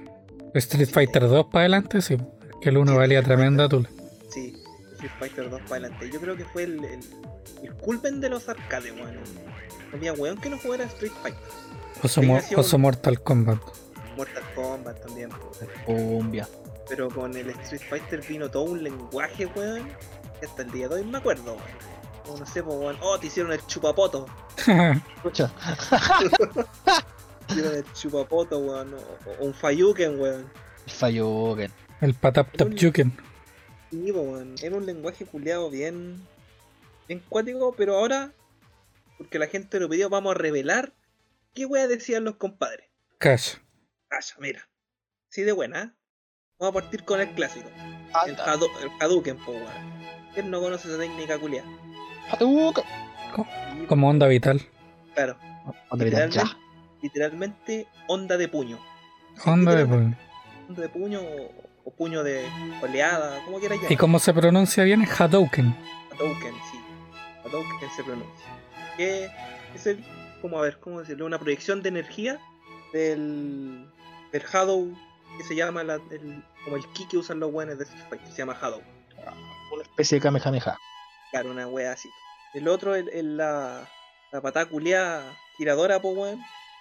Street Fighter 2 para adelante, sí. Que el 1 Sí, valía tremenda tula. Street Fighter 2 para adelante. Yo creo que fue el, el, el culpen de los arcades, weón. No había weón que no jugara Street Fighter. Oso, Mo- Mortal Kombat. Mortal Kombat también. Cumbia. Pero con el Street Fighter vino todo un lenguaje, weón. Que hasta el día de hoy me acuerdo, weón. Como no sé, pues, weón. Oh, te hicieron el chupapoto. (laughs) Chucha. Tiro de chupapoto, weón. O, o un Fayuken, weón. El Falloken. El Patap Tap Yuken. Sí. Era un lenguaje culiado bien. bien cuático, pero ahora, porque la gente lo pidió, vamos a revelar qué weá decían los compadres. Cash. Calla, mira. Sí, de buena, ¿eh? Vamos a partir con el clásico. El, el Hadouken, po, weón. ¿Quién no conoce esa técnica culiada? Hadouken. Como onda vital. Claro, Onda vital, ya. literalmente, onda de puño. Onda de puño. onda de puño o, o puño de oleada, como quieras ¿Y llamar. cómo se pronuncia bien? Hadouken. Hadouken, sí. Hadouken se pronuncia. Que es el, como a ver, ¿cómo decirlo? Una proyección de energía del, del Hadou, que se llama la- el- como el ki que usan los buenos de Street Fighter, se llama Hadou. Una especie de Kamehameha. Claro, una wea así. El otro es la, la patada culiada giradora, po weón.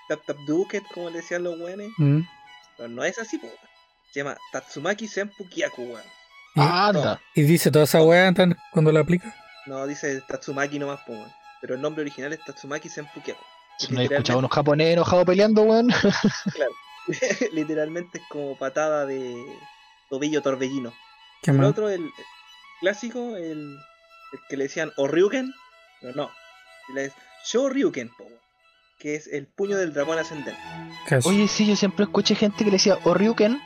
Tap tap duket, como le decían los weones. Mm. Pero no es así, po weón. Se llama Tatsumaki Senpu Kyaku, weón. Y, Anda. y dice toda esa weá cuando la aplica. No dice Tatsumaki nomás, po weón. Pero el nombre original es Tatsumaki Senpu Kyaku. Si no he escuchado a unos japoneses enojados peleando, weón. (laughs) (laughs) Literalmente es como patada de tobillo torbellino. ¿Qué El otro, el, el clásico, el, el que le decían Oryuken, pero no. Le es Shoryuken, po, que es el puño del dragón ascendente. Oye, sí, yo siempre escuché gente que le decía Oryuken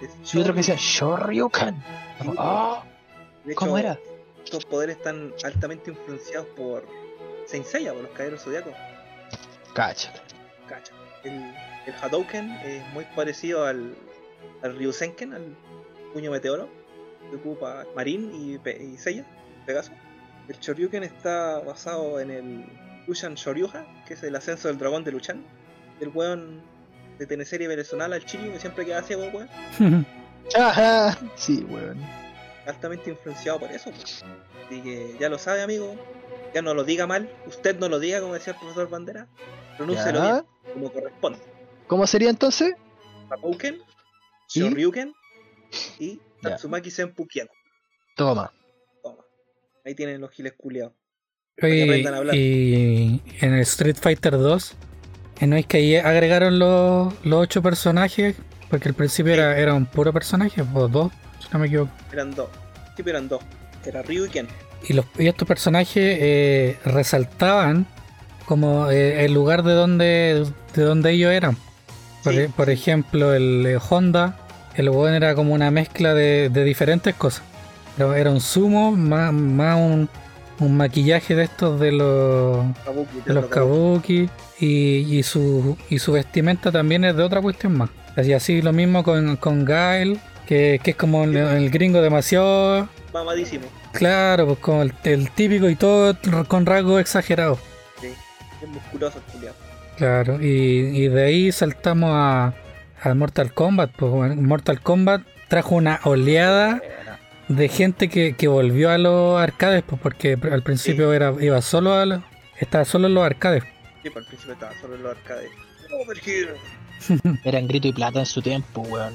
y otro que decía Shoryuken. Shoryuken. Sí, Ah, De ¿Cómo era? Estos poderes están altamente influenciados por Saint Seiya, por los caballeros zodiacos. Cacha. Cacha. El, el Hadouken es muy parecido al, al Ryusenken, al puño meteoro, que ocupa Marin y, y Seiya, Pegaso. El Shoryuken está basado en el Lushan Shoryuha, que es el ascenso del dragón de Luchan. El weón de teleserie venezolana, el Chiryu, que siempre queda ciego, weón. (laughs) Ajá. Sí, weón. altamente influenciado por eso. pues. Así que ya lo sabe, amigo. Ya no lo diga mal. Usted no lo diga, como decía el profesor Bandera. Pronúncelo bien, como corresponde. ¿Cómo sería entonces? Hadouken, ¿Y? Shoryuken y. Tatsumaki Senpu Kyaku. Toma. Toma. Ahí tienen los giles culiados. Hablar. y en el Street Fighter 2, ¿eh, ¿no es que ahí agregaron los, los ocho personajes? Porque al principio Sí. era, era un puro personaje, o dos, si no me equivoco. Eran dos. Sí, eran dos. Era Ryu y Ken. Y, los, y estos personajes eh, resaltaban como eh, el lugar de donde, de donde ellos eran. Por, Sí, e- por ejemplo, el eh, Honda, el weón era como una mezcla de, de diferentes cosas. Era, era un sumo, más, más un, un maquillaje de estos de los, Kabuki, de los kabuki y, y su, y su vestimenta también es de otra cuestión más. Así, así lo mismo con, con Gael, que, que es como el, el gringo demasiado Mamadísimo. claro, pues como el, el típico y todo con rasgos exagerados. Sí. Es musculoso el. Claro, y, y de ahí saltamos a, a Mortal Kombat. Pues Mortal Kombat trajo una oleada de gente que, que volvió a los arcades, pues porque al principio era iba solo a los- estaba solo en los arcades. Sí, pues al principio estaba solo en los arcades. (laughs) Eran grito y plata en su tiempo, weón.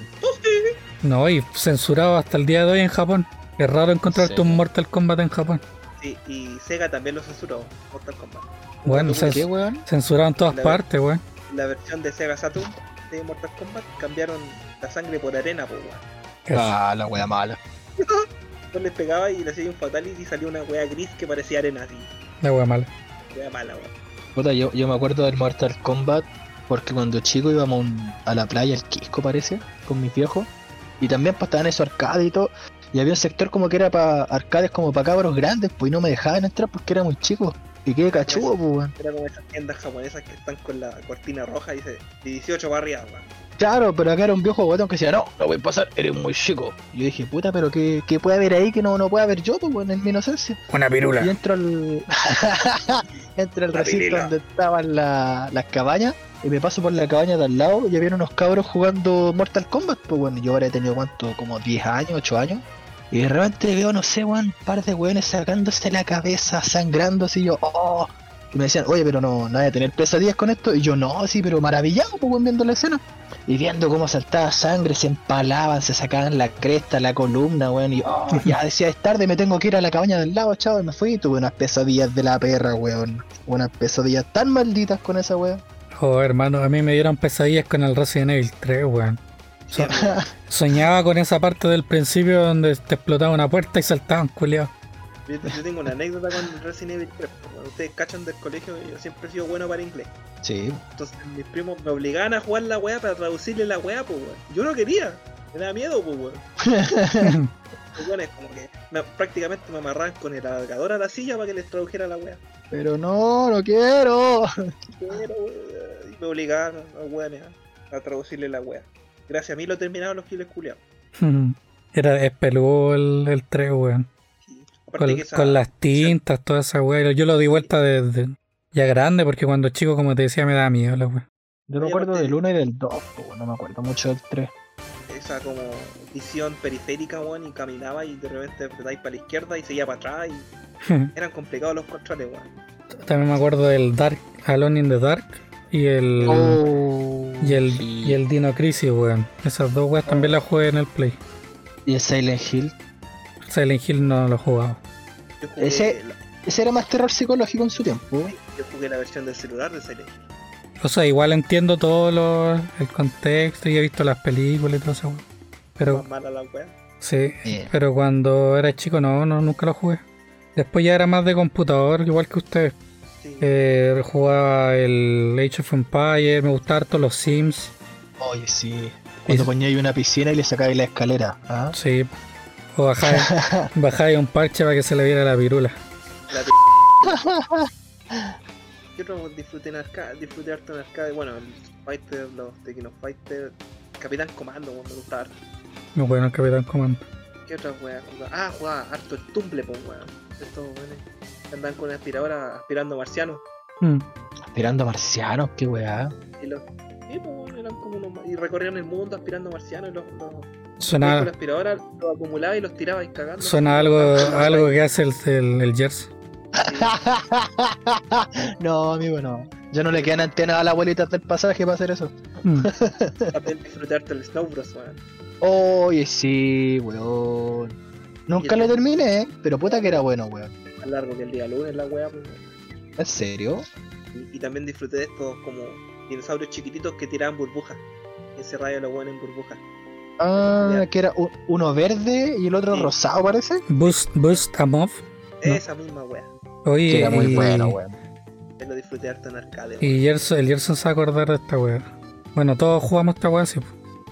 No, y censurado hasta el día de hoy en Japón. Es raro encontrarte Sí. un Mortal Kombat en Japón. Sí, y Sega también lo censuró. Mortal Kombat. Bueno, ¿Por cens- qué, weón? censurado en todas La- partes, weón. la versión de Sega Saturn de Mortal Kombat cambiaron la sangre por arena, po, weón. Ah, la wea mala. Entonces les pegaba y le hacía un fatality y salía una wea gris que parecía arena así. La wea mala. Wea mala, weón. Puta, yo, yo me acuerdo del Mortal Kombat porque cuando chico íbamos a, un- a la playa, el Quisco parece, con mis viejos. Y también pues estaban esos arcades y todo. Y había un sector como que era para arcades como para cabros grandes, pues y no me dejaban entrar porque era muy chico. Y qué cachudo, pues weón. Era como esas tiendas japonesas que están con la cortina roja y dice 18 barriadas, weón. Claro, pero acá era un viejo guatón que decía, no, no voy a pasar, eres muy chico. Y yo dije, puta, pero ¿qué, qué puede haber ahí que no, no pueda haber yo, pues, weón, en mi inocencia? Una pirula. Y entro al. (laughs) entro al recinto donde estaban la- las cabañas. Y me paso por la cabaña de al lado y había unos cabros jugando Mortal Kombat. Pues bueno, yo ahora he tenido cuánto, como 10 años, 8 años. Y de repente veo, no sé, weón, un par de weones sacándose la cabeza, sangrando así yo, oh. Y me decían, oye, pero no, no hay a tener pesadillas con esto. Y yo, no, sí, pero maravillado, pues viendo la escena. Y viendo cómo saltaba sangre, se empalaban, se sacaban la cresta, la columna, weón. Y yo, oh, ya decía, es tarde, me tengo que ir a la cabaña del lado, chavo. Y me fui y tuve unas pesadillas de la perra, weón. Unas pesadillas tan malditas con esa weón. Oh, hermano, a mí me dieron pesadillas con el Resident Evil 3, weón. So- (laughs) soñaba con esa parte del principio donde te explotaba una puerta y saltaban, culiao. Yo, yo tengo una anécdota con Resident Evil 3. Cuando ustedes cachan del colegio, yo siempre he sido bueno para inglés. Sí. Entonces mis primos me obligaban a jugar la weá para traducirle la weá, pues weón. Yo no quería, me daba miedo, pues weón. (laughs) Los weones como que me- prácticamente me amarraban con el alargador a la silla para que les tradujera la weá. Pero no, no quiero. Pero, weón, y me obligaban a los weones a, traducirle la weá. Gracias a mí lo terminaron los giles culiados. (laughs) Era espeludo el, el 3, weón. Con, que esa- con las tintas, toda esa weá. Yo lo di vuelta desde ya grande porque cuando chico, como te decía, me daba miedo la weá. Yo me acuerdo del 1 y del 2, pues, no me acuerdo mucho del 3. esa como visión periférica, weón, y caminaba y de repente apretáis para la izquierda y seguía para atrás y (laughs) eran complicados los controles, weón. También me acuerdo del Dark, Alone in the Dark y el, Oh, y el, sí. y el Dino Crisis, weón. Esas dos weas también las jugué en el Play. Y el Silent Hill. Silent Hill no lo he jugado. Jugué, Ese- la, Ese era más terror psicológico en su tiempo. yo jugué la versión del celular de Silent Hill. O sea, igual entiendo todo lo, el contexto y he visto las películas y todo eso. Pero Más mala la weá. sí, pero cuando era chico no, no, nunca lo jugué. Después ya era más de computador, igual que ustedes. Sí. Eh, jugaba el Age of Empires, me gustaban harto los Sims. Oye, sí. Cuando Y- ponía ahí una piscina y le sacabais la escalera. ¿ah? Sí. O bajáis (laughs) bajáis un parche para que se le viera la pirula. La ¿Qué otro disfruté en arcade? Disfruté harto en arcade. Bueno, el Fighter, los Tekken Fighter, Capitán Comando, weón, me gustaba harto. Muy bueno el Capitán Comando. ¿Qué otras weas jugaba? Ah, jugaba harto el Tumble, pues weón. Estos weones andan con una aspiradora aspirando marcianos. Mm. Aspirando marcianos, qué weá. Y los. Sí, pues eran como unos. Y recorrían el mundo aspirando marcianos y los. los con Suena, la aspiradora los acumulaba y los tiraba y cagando. suena algo, algo que hace el, el, el Jersey. (laughs) no, amigo, no. Ya no le quedan antenas a las abuelitas del pasaje para hacer eso. Mm. (laughs) También disfruté harto el Snow Bros, weón. Oye, sí, weón. Nunca lo terminé, ¿eh? pero puta que era bueno, weón. Más largo que el día lunes, la wea, pues, weón. ¿En serio? Y, y también disfruté de estos como dinosaurios chiquititos que tiraban burbujas. Ese rayo lo bueno en burbujas. Ah, que era uno verde y el otro Sí. rosado, parece. Boost, Boost a Mob. No. Esa misma wea. Oye, Que era muy y, bueno, weón. Lo disfruté harto en arcade. y Gerson, el Gerson se va a acordar de esta weá. Bueno, todos jugamos esta weá, sí.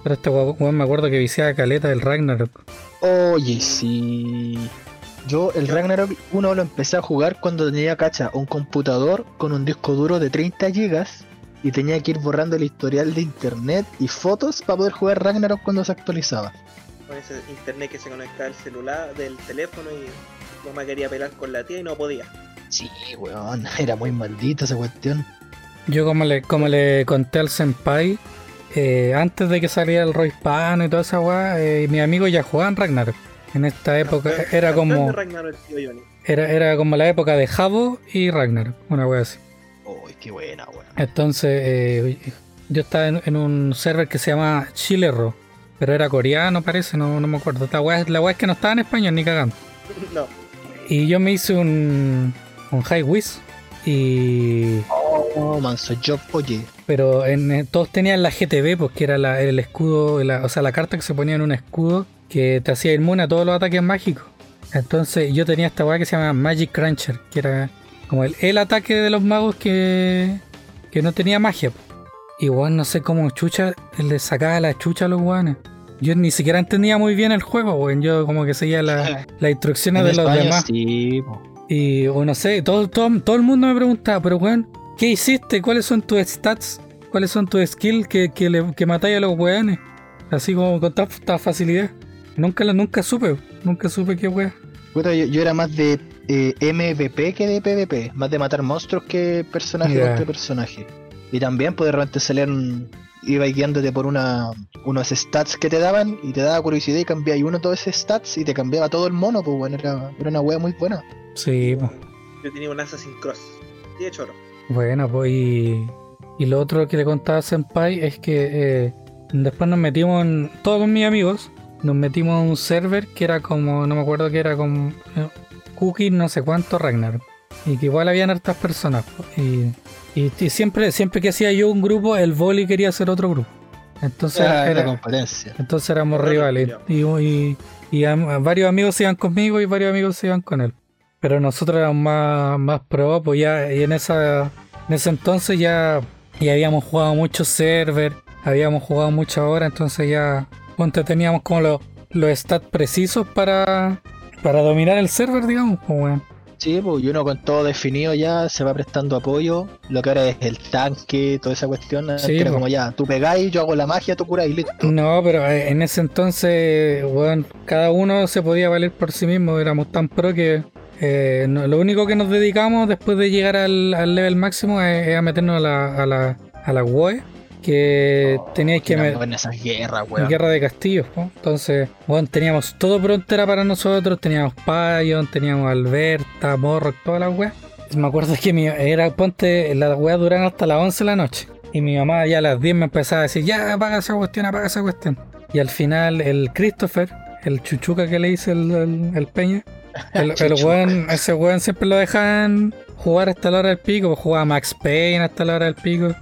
Pero este weón me acuerdo que viciaba caleta del Ragnarok. Oye, sí. Yo el Ragnarok 1 lo empecé a jugar cuando tenía, cacha, un computador con un disco duro de 30 gigas y tenía que ir borrando el historial de internet y fotos para poder jugar Ragnarok cuando se actualizaba. Con ese internet que se conectaba al celular, del teléfono y mamá quería pelar con la tía y no podía. Sí, weón, (laughs) era muy maldita esa cuestión. Yo como le, como le conté al Senpai, eh, antes de que saliera el Roy Pan y toda esa weá, eh, mis amigos ya jugaban Ragnarok. En esta época era como era, era como la época de Jabo y Ragnarok, una weá así. Qué buena, weón. Entonces, eh, yo estaba en, en un server que se llama Chilero, pero era coreano, parece, no, no me acuerdo. La weá, la es que no estaba en español ni cagando. (laughs) No, Y yo me hice un, un High Whiz, y, Oh, manso job, oye. pero en, eh, todos tenían la GTB, pues que era la- el escudo, la- o sea, la carta que se ponía en un escudo que te hacía inmune a todos los ataques mágicos. Entonces yo tenía esta weá que se llama Magic Cruncher, que era como el, el ataque de los magos que, que no tenía magia. Y weón, no sé cómo chucha le sacaba la chucha a los weones. Yo ni siquiera entendía muy bien el juego, weón. Yo como que seguía la- (laughs) las instrucciones En de los demás. Sí. Y o no sé, todo, todo, todo el mundo me preguntaba, pero weón, ¿qué hiciste? ¿Cuáles son tus stats? ¿Cuáles son tus skills que, que, le- que matáis a los weones? Así como con tanta facilidad. Nunca, lo- nunca supe, nunca supe qué weón. Yo, yo era más de eh, MVP que de PvP, más de matar monstruos que personaje Ya. contra personaje. Y también, pues de repente salían, iba guiándote por una, unos stats que te daban y te daba curiosidad y cambiabas uno de todos esos stats y te cambiaba todo el mono, pues bueno, era, era una wea muy buena. Sí, pues. yo tenía un Assassin's Cross. Y de choro. Bueno, pues y, y lo otro que le contaba a Senpai es que eh, después nos metimos, en, todos mis amigos, nos metimos a un server que era como, no me acuerdo que era como eh, Cookie no sé cuánto Ragnarok. y que igual habían hartas personas. Y, y, y siempre, siempre que hacía yo un grupo, el Boli quería hacer otro grupo. Entonces Ah, era- la competencia. entonces éramos rivales. Y, y, y a- a varios amigos se iban conmigo y varios amigos se iban con él. Pero nosotros éramos más, más pro, pues ya y en esa en ese entonces ya, ya habíamos jugado muchos servers, habíamos jugado muchas horas, entonces ya ponte, teníamos como los, los stats precisos para, para dominar el server, digamos. Pues, weón. Sí, pues y uno con todo definido ya se va prestando apoyo. Lo que ahora es el tanque, toda esa cuestión. Sí, era como ya, tú pegáis, yo hago la magia, tú curáis y listo. No, pero eh, en ese entonces, weón, cada uno se podía valer por sí mismo, éramos tan pro que eh, no- lo único que nos dedicamos después de llegar al, al level máximo es, es a meternos a la, a la, a la WoE, que Oh, teníais que Eran me- buenas esas guerras, en weón. guerra de castillos, ¿no? Entonces, bueno, teníamos todo frontera para nosotros, teníamos Pion, teníamos Alberta, Morrock, todas las weas. Me acuerdo que mi, era, ponte, las weas duran hasta las 11 de la noche. Y mi mamá ya a las 10 me empezaba a decir, ya apaga esa cuestión, apaga esa cuestión. Y al final el Christopher, el chuchuca que le dice el, el- el Peña, (laughs) el, el weón, ese weón siempre lo dejaban jugar hasta la hora del pico, pues jugaba Max Payne hasta la hora del pico.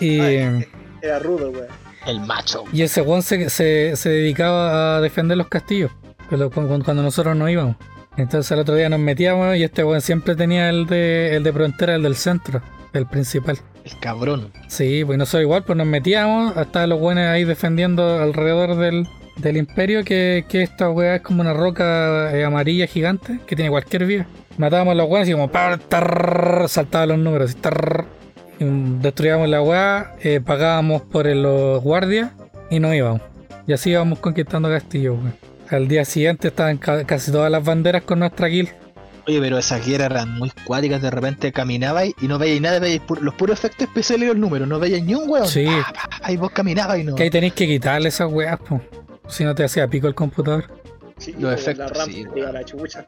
Y... (laughs) Ay, Era rudo, weón. El macho. Y ese weón se, se, se dedicaba a defender los castillos cuando, nosotros no íbamos. Entonces el otro día nos metíamos y este weón siempre tenía el de, el de frontera, el del centro, el principal. El cabrón. Sí, pues nosotros igual, pues nos metíamos, hasta los buenos ahí defendiendo alrededor del, del imperio, que, que esta weá es como una roca eh, amarilla gigante que tiene cualquier vida. Matábamos a los weones y como tar, saltaban los números, tar, destruíamos la weá, eh, pagábamos por los guardias y no íbamos. Y así íbamos conquistando castillos, weón. Al día siguiente estaban ca- casi todas las banderas con nuestra kill. Oye, pero esas guerras eran muy cuáticas. De repente caminabais y no veíais nada, veíais pu- los puros efectos especiales y los números. No veíais ni un weón. Sí. Pa, pa, pa, y vos caminabas y no. Que ahí tenéis que quitarle esas weas, pues. Si no te hacía pico el computador. Sí, Los como efectos, La RAM sí, a la chucha.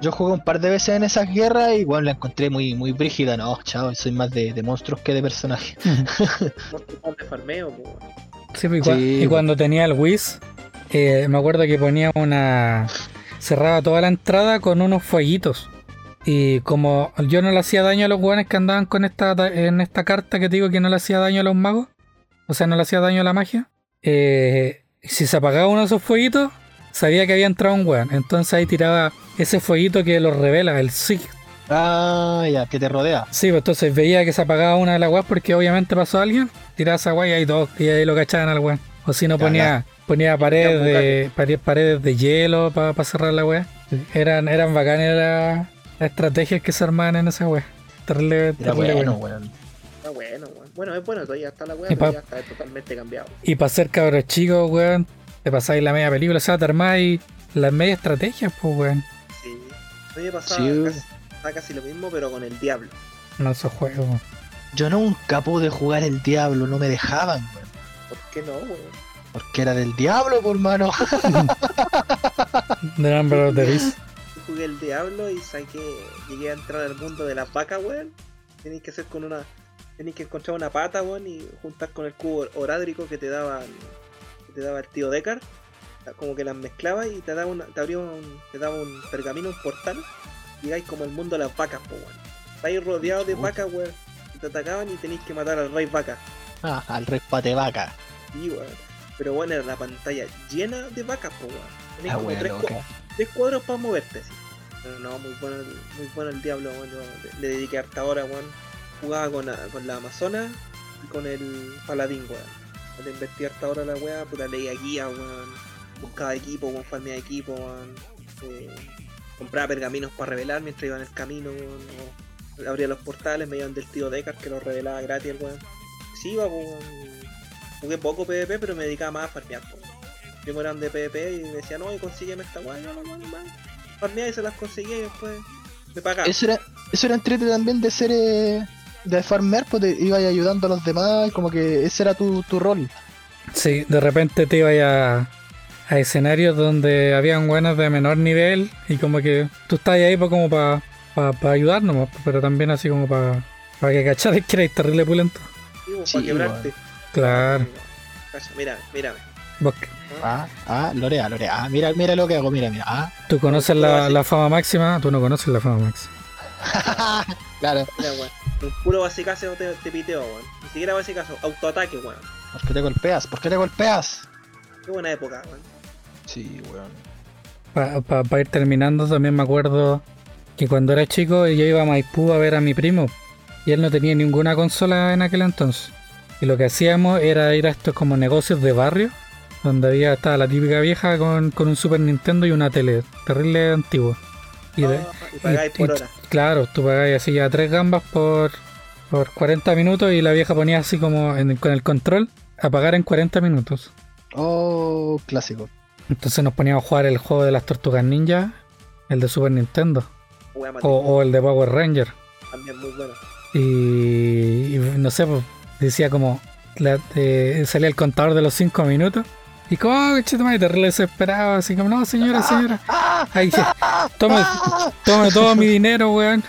Yo jugué un par de veces en esas guerras y bueno, la encontré muy, muy brígida. No, chao, soy más de, de monstruos que de personajes. (laughs) De farmeo. Sí, pues, y, cua- Sí, y pues. cuando tenía el Wiz, eh, me acuerdo que ponía una. cerraba toda la entrada con unos fueguitos. Y como yo no le hacía daño a los guanes que andaban con esta ta- en esta carta que te digo que no le hacía daño a los magos, o sea, no le hacía daño a la magia, eh, si se apagaba uno de esos fueguitos, sabía que había entrado un weón. Entonces ahí tiraba ese fueguito que los revela, el SIG. Ah, ya, que te rodea. Sí, pues entonces veía que se apagaba una de las weas porque obviamente pasó alguien, tiraba esa wea y ahí todos, y ahí lo cachaban al weón. O si no ponía, ponía paredes de, pare- paredes de hielo para cerrar la wea. Eran, eran bacanas la- las estrategias que se armaban en esa wea. Terrible, Era terrible bueno, bueno. weón. Está bueno, weón. Bueno, es bueno, todavía está la weá, Y pero pa- ya está totalmente cambiado. Y para ser cabros chicos, weón, te pasáis la media película, o sea, te armáis las medias estrategias, pues weón. Sí. Me pasaba Sí. casi, está casi lo mismo, pero con el diablo. No esos juegos. weón. Yo nunca pude jugar el diablo, no me dejaban, weón. ¿Por qué no, weón? Porque era del diablo, por mano. The Number of the Beast. Jugué el diablo y saqué, llegué a entrar al mundo de las vacas, weón. Tenéis que hacer con una. Tenéis que encontrar una pata, weón, y juntar con el cubo orádrico que te daban. Que te daba el tío Deckard. Como que las mezclabas y te daba una, te abría un, te daba un pergamino, un portal. Y llegáis como el mundo de las vacas, po, weón. Estáis rodeados de vacas, weón. Y te atacaban y tenéis que matar al rey vaca. Ah, al respate vaca. Sí, weón. Pero bueno, era la pantalla llena de vacas, po, weón. Tenéis Ah, como tres, loca. cua- tres cuadros para moverte, así. Pero no, muy bueno, muy bueno el diablo, weón. Yo le dediqué harta hora, weón. Jugaba con, la- con la Amazona y con el Paladín, weón. Le invertí harta hora a la weá, puta, leía guía, weón. Buscaba equipo, weón, farmeaba equipo, weón. Eh, compraba pergaminos para revelar mientras iba en el camino, weón. abría los portales, me iban del tío Deckard que los revelaba gratis el weón. Sí, iba, weón. Jugué poco PvP, pero me dedicaba más a farmear, pues. Yo eran de PvP y me decían, no, consígueme esta weá, no, no, no, no, Farmeaba y se las conseguía y después me pagaba. Eso era, eso era entrete también de ser eh, de farmear, pues te ibas ayudando a los demás, y como que ese era tu, tu rol. Sí, de repente te ibas a, a escenarios donde habían buenas de menor nivel y como que tú estás ahí pues, como para ayudarnos, pero también así como para que cacharas que erais terrible pulento. Sí, pues, Sí, para quebrarte. Claro. Mira, mírame. Vos- Ah, ah, Lorea, Lorea. Ah, mira, mira lo que hago, mira, mira. Ah, tú conoces la, la fama máxima, tú no conoces la fama máxima. (laughs) claro, Mira, weón. Un puro basicazo te, te piteo, weón. Ni siquiera basicazo, autoataque, weón. ¿por qué te golpeas? ¿Por qué te golpeas? Qué buena época, weón. Sí, weón. Para ir terminando, también me acuerdo que cuando era chico yo iba a Maipú a ver a mi primo y él no tenía ninguna consola en aquel entonces. Y lo que hacíamos era ir a estos como negocios de barrio, donde había estaba la típica vieja con, con un Super Nintendo y una tele, terrible antigua. Y, Ah, y pagáis y- por y- hora. Claro, tú pagabas así ya tres gambas por, por 40 minutos y la vieja ponía así como en- con el control a pagar en 40 minutos. Oh, clásico. Entonces nos poníamos a jugar el juego de las tortugas ninja, el de Super Nintendo, o, o el de Power Ranger. también muy bueno. Y, y no sé, pues, decía como, la- eh, salía el contador de los 5 minutos. Y como, oh, y terrible desesperado, así como, no, señora, señora. Ay, tome, tome todo mi dinero, weón.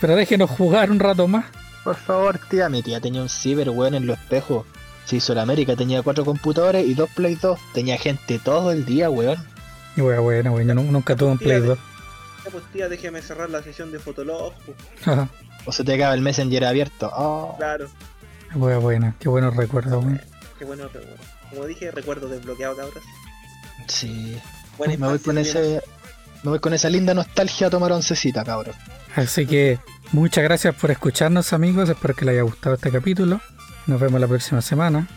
Pero déjenos jugar un rato más. Por favor, tía, mi tía tenía un ciber, weón, en los espejos. Sí, Sudamérica tenía cuatro computadores y dos Play 2. Tenía gente todo el día, weón. Y weón, bueno, weón, yo nu- nunca tuve un Play 2. Ya, pues tía, déjeme cerrar la sesión de Fotolog. pues, Ajá. O se te acaba el Messenger abierto. Oh. Claro. Weón, bueno, qué buenos recuerdos, weón. Qué bueno, pero bueno. Como dije, recuerdo desbloqueado, cabras. Sí. Buena me voy con ese. Me voy con esa linda nostalgia a tomar oncecita, cabrón. Así que muchas gracias por escucharnos, amigos. Espero que les haya gustado este capítulo. Nos vemos la próxima semana.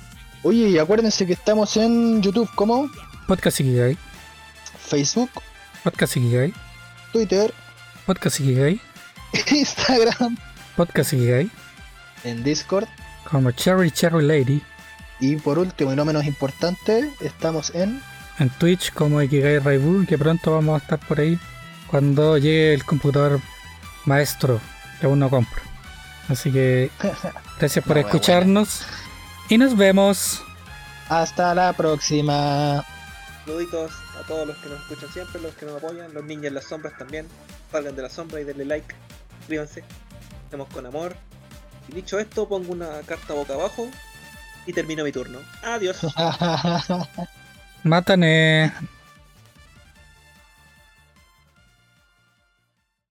Oye, y acuérdense que estamos en YouTube como Podcast Ikigai, Facebook, Podcast Ikigai, Twitter, Podcast Ikigai, (laughs) Instagram, Podcast Ikigai, en Discord. como Cherry Cherry Lady, Y por último y no menos importante, estamos en en Twitch como Ikigai Raibu, que pronto vamos a estar por ahí cuando llegue el computador maestro que aún no compro. Así que (laughs) gracias por escucharnos y nos vemos. Hasta la próxima. Saluditos a todos los que nos escuchan siempre, los que nos apoyan, los ninjas en las sombras también. Salgan de la sombra y denle like. Suscríbanse. Estamos con amor. Y dicho esto, pongo una carta boca abajo y termino mi turno. Adiós. (laughs) Mátane.